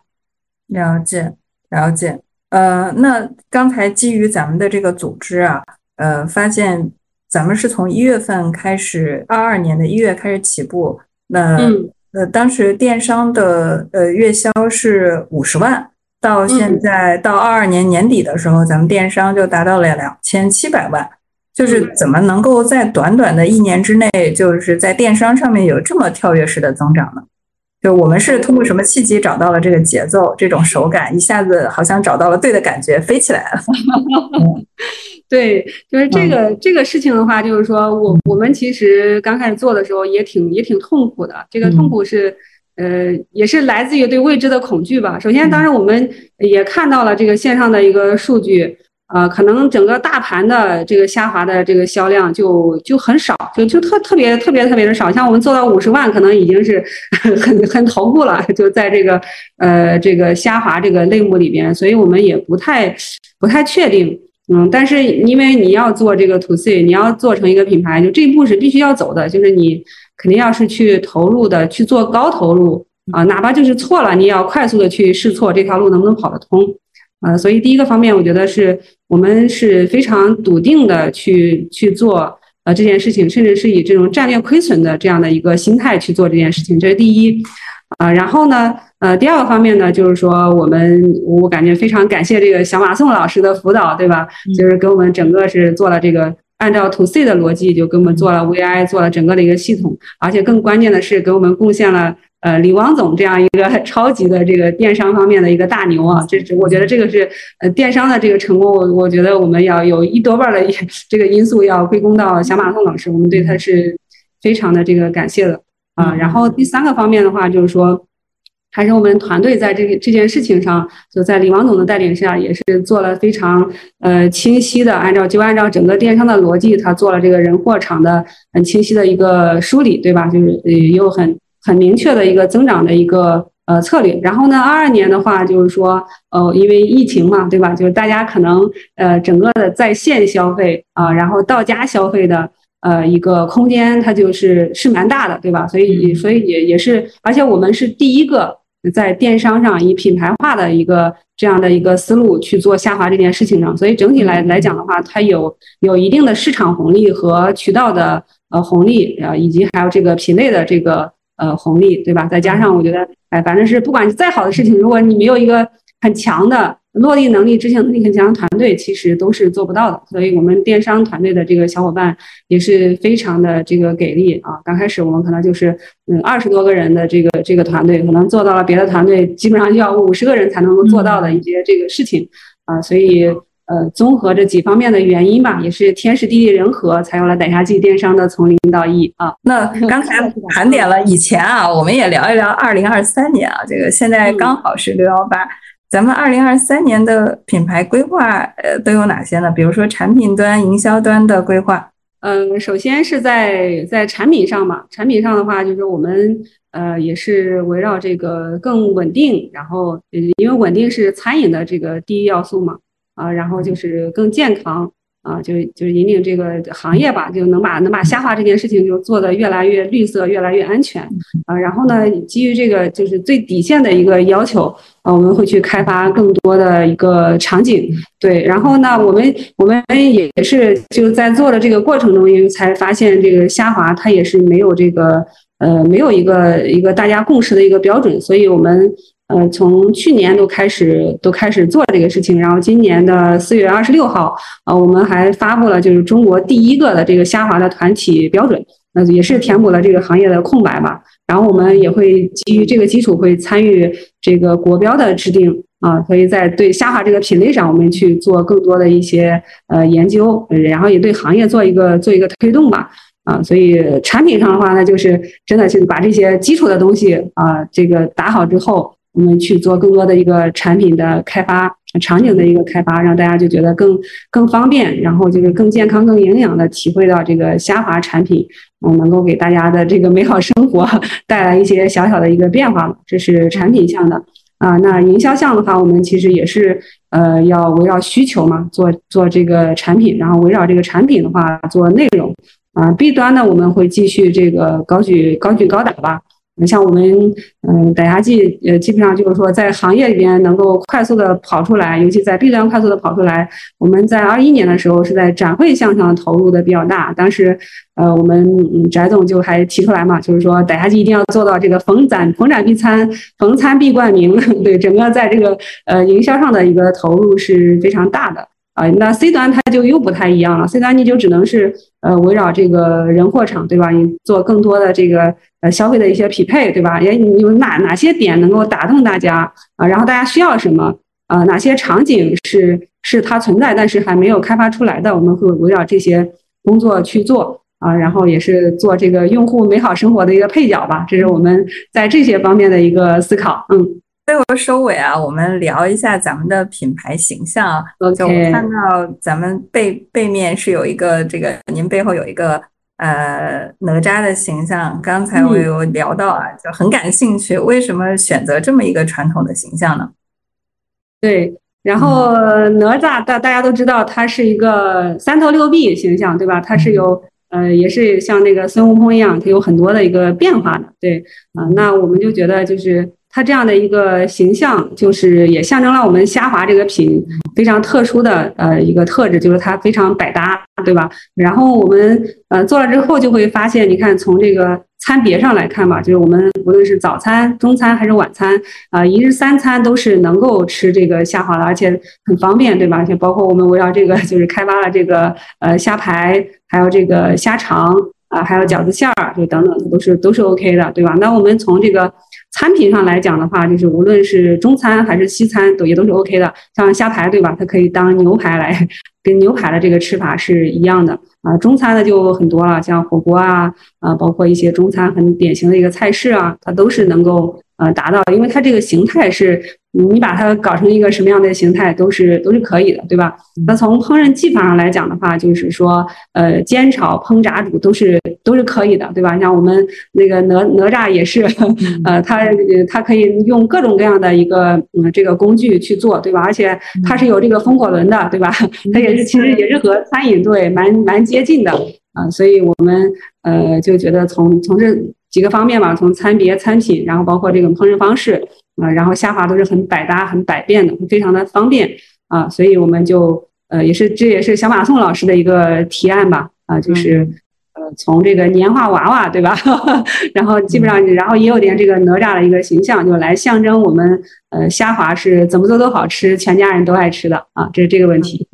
了解了解，呃，那刚才基于咱们的这个组织啊，呃，发现咱们是从一月份开始，二二年的一月开始起步，那。呃，当时电商的呃月销是五十万，到现在到二二年年底的时候，咱们电商就达到了两千七百万。就是怎么能够在短短的一年之内，就是在电商上面有这么跳跃式的增长呢？就我们是通过什么契机找到了这个节奏、这种手感，一下子好像找到了对的感觉，飞起来了。对，就是这个这个事情的话，就是说我我们其实刚开始做的时候也挺也挺痛苦的。这个痛苦是，呃，也是来自于对未知的恐惧吧。首先，当时我们也看到了这个线上的一个数据，呃，可能整个大盘的这个虾滑的这个销量就就很少，就就特特别特别特别的少。像我们做到五十万，可能已经是很很头部了，就在这个呃这个虾滑这个类目里边，所以我们也不太不太确定。嗯，但是因为你要做这个 to C，你要做成一个品牌，就这一步是必须要走的，就是你肯定要是去投入的，去做高投入啊，哪怕就是错了，你也要快速的去试错这条路能不能跑得通啊。所以第一个方面，我觉得是我们是非常笃定的去去做呃这件事情，甚至是以这种战略亏损的这样的一个心态去做这件事情，这是第一啊。然后呢？呃，第二个方面呢，就是说我们我感觉非常感谢这个小马宋老师的辅导，对吧？就是给我们整个是做了这个按照 to C 的逻辑，就给我们做了 VI，做了整个的一个系统，而且更关键的是给我们贡献了呃李王总这样一个超级的这个电商方面的一个大牛啊！这我觉得这个是呃电商的这个成功，我我觉得我们要有一多半的 这个因素要归功到小马宋老师，我们对他是非常的这个感谢的啊。然后第三个方面的话，就是说。还是我们团队在这个这件事情上，就在李王总的带领下，也是做了非常呃清晰的，按照就按照整个电商的逻辑，他做了这个人货场的很清晰的一个梳理，对吧？就是呃有很很明确的一个增长的一个呃策略。然后呢，二二年的话，就是说呃因为疫情嘛，对吧？就是大家可能呃整个的在线消费啊，然后到家消费的呃一个空间，它就是是蛮大的，对吧？所以所以也也是，而且我们是第一个。在电商上以品牌化的一个这样的一个思路去做下滑这件事情上，所以整体来来讲的话，它有有一定的市场红利和渠道的呃红利啊，以及还有这个品类的这个呃红利，对吧？再加上我觉得，哎，反正是不管再好的事情，如果你没有一个很强的。落地能力、执行能力很强的团队，其实都是做不到的。所以，我们电商团队的这个小伙伴也是非常的这个给力啊！刚开始我们可能就是嗯二十多个人的这个这个团队，可能做到了别的团队基本上要五十个人才能够做到的一些这个事情啊。所以，呃，综合这几方面的原因吧，也是天时地利人和，才有了逮下记电商的从零到一啊。那 刚才盘点了以前啊，我们也聊一聊二零二三年啊，这个现在刚好是六幺八。咱们二零二三年的品牌规划，呃，都有哪些呢？比如说产品端、营销端的规划。嗯，首先是在在产品上嘛，产品上的话，就是我们呃也是围绕这个更稳定，然后因为稳定是餐饮的这个第一要素嘛，啊，然后就是更健康。啊，就是就是引领这个行业吧，就能把能把虾滑这件事情就做得越来越绿色，越来越安全啊。然后呢，基于这个就是最底线的一个要求啊，我们会去开发更多的一个场景。对，然后呢，我们我们也是就在做的这个过程中，因为才发现这个虾滑它也是没有这个呃没有一个一个大家共识的一个标准，所以我们。呃，从去年都开始都开始做这个事情，然后今年的四月二十六号，呃，我们还发布了就是中国第一个的这个虾滑的团体标准，那也是填补了这个行业的空白吧。然后我们也会基于这个基础，会参与这个国标的制定啊，可以在对虾滑这个品类上，我们去做更多的一些呃研究，然后也对行业做一个做一个推动吧。啊，所以产品上的话呢，就是真的是把这些基础的东西啊，这个打好之后。我们去做更多的一个产品的开发，场景的一个开发，让大家就觉得更更方便，然后就是更健康、更营养的体会到这个虾滑产品，嗯，能够给大家的这个美好生活带来一些小小的一个变化。这是产品项的啊。那营销项的话，我们其实也是呃要围绕需求嘛，做做这个产品，然后围绕这个产品的话做内容啊。B 端呢，我们会继续这个高举高举高打吧。像我们，嗯，打牙祭，呃，基本上就是说，在行业里边能够快速的跑出来，尤其在 B 端快速的跑出来。我们在二一年的时候是在展会项上投入的比较大，当时，呃，我们翟总就还提出来嘛，就是说打牙祭一定要做到这个逢展逢展必参，逢参必冠名。对，整个在这个呃营销上的一个投入是非常大的。啊，那 C 端它就又不太一样了。C 端你就只能是呃围绕这个人货场，对吧？你做更多的这个呃消费的一些匹配，对吧？也你有哪哪些点能够打动大家啊？然后大家需要什么啊？哪些场景是是它存在但是还没有开发出来的？我们会围绕这些工作去做啊，然后也是做这个用户美好生活的一个配角吧。这是我们在这些方面的一个思考，嗯。最后收尾啊，我们聊一下咱们的品牌形象啊。就我看到咱们背背面是有一个这个，您背后有一个呃哪吒的形象。刚才我有聊到啊，就很感兴趣，为什么选择这么一个传统的形象呢？对，然后哪吒大大家都知道，它是一个三头六臂形象，对吧？它是有呃，也是像那个孙悟空一样，它有很多的一个变化的。对啊，那我们就觉得就是。它这样的一个形象，就是也象征了我们虾滑这个品非常特殊的呃一个特质，就是它非常百搭，对吧？然后我们呃做了之后，就会发现，你看从这个餐别上来看吧，就是我们无论是早餐、中餐还是晚餐啊，一日三餐都是能够吃这个虾滑的，而且很方便，对吧？而且包括我们围绕这个就是开发了这个呃虾排，还有这个虾肠啊，还有饺子馅儿，就等等都是都是 OK 的，对吧？那我们从这个。餐品上来讲的话，就是无论是中餐还是西餐，都也都是 OK 的。像虾排，对吧？它可以当牛排来，跟牛排的这个吃法是一样的啊。中餐呢就很多了，像火锅啊，啊，包括一些中餐很典型的一个菜式啊，它都是能够呃达到，因为它这个形态是。你把它搞成一个什么样的形态都是都是可以的，对吧？那从烹饪技法上来讲的话，就是说，呃，煎炒烹炸煮都是都是可以的，对吧？像我们那个哪哪吒也是，呃，它它可以用各种各样的一个嗯这个工具去做，对吧？而且它是有这个风火轮的，对吧？它也是其实也是和餐饮对蛮蛮接近的啊，所以我们呃就觉得从从这几个方面吧，从餐别、餐品，然后包括这个烹饪方式。啊，然后虾滑都是很百搭、很百变的，非常的方便啊，所以我们就呃，也是这也是小马宋老师的一个提案吧啊，就是呃，从这个年画娃娃对吧，然后基本上然后也有点这个哪吒的一个形象，就来象征我们呃虾滑是怎么做都好吃，全家人都爱吃的啊，这是这个问题。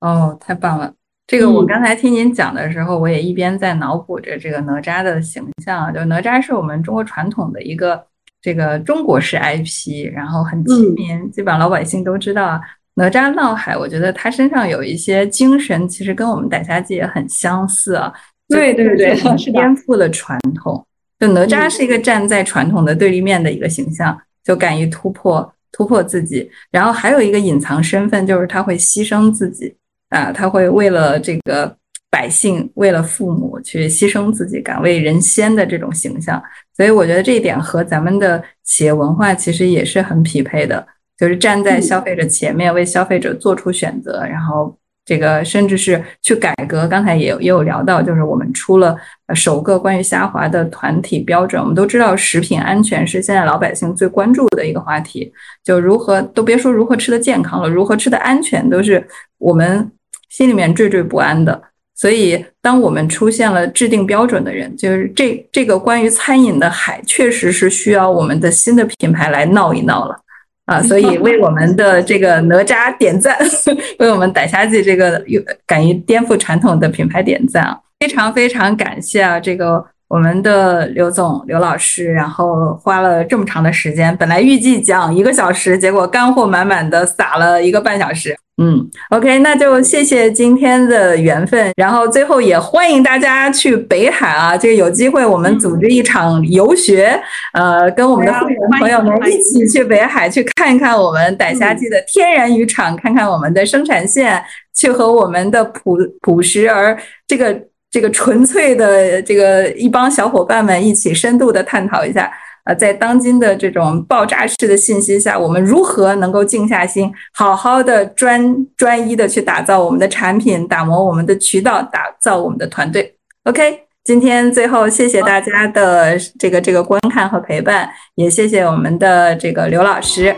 哦，太棒了！这个我刚才听您讲的时候，我也一边在脑补着这个哪吒的形象，就哪吒是我们中国传统的一个。这个中国式 IP，然后很亲民，基本上老百姓都知道。哪吒闹海，我觉得他身上有一些精神，其实跟我们傣虾记也很相似啊。对对对，是颠覆了传统。就哪吒是一个站在传统的对立面的一个形象，就敢于突破突破自己。然后还有一个隐藏身份，就是他会牺牲自己啊，他会为了这个百姓，为了父母去牺牲自己，敢为人先的这种形象。所以我觉得这一点和咱们的企业文化其实也是很匹配的，就是站在消费者前面，为消费者做出选择，然后。这个甚至是去改革，刚才也有也有聊到，就是我们出了首个关于虾滑的团体标准。我们都知道，食品安全是现在老百姓最关注的一个话题。就如何都别说如何吃的健康了，如何吃的安全，都是我们心里面惴惴不安的。所以，当我们出现了制定标准的人，就是这这个关于餐饮的海，确实是需要我们的新的品牌来闹一闹了。啊，所以 为我们的这个哪吒点赞，为我们逮虾记这个有敢于颠覆传统的品牌点赞啊！非常非常感谢啊，这个我们的刘总刘老师，然后花了这么长的时间，本来预计讲一个小时，结果干货满满的撒了一个半小时。嗯，OK，那就谢谢今天的缘分，然后最后也欢迎大家去北海啊，这个有机会我们组织一场游学，呃，跟我们的会员朋友们一起去北海去看一看我们逮虾记的天然渔场，看看我们的生产线，去和我们的朴朴实而这个这个纯粹的这个一帮小伙伴们一起深度的探讨一下。在当今的这种爆炸式的信息下，我们如何能够静下心，好好的专专一的去打造我们的产品，打磨我们的渠道，打造我们的团队？OK，今天最后谢谢大家的这个这个观看和陪伴，也谢谢我们的这个刘老师。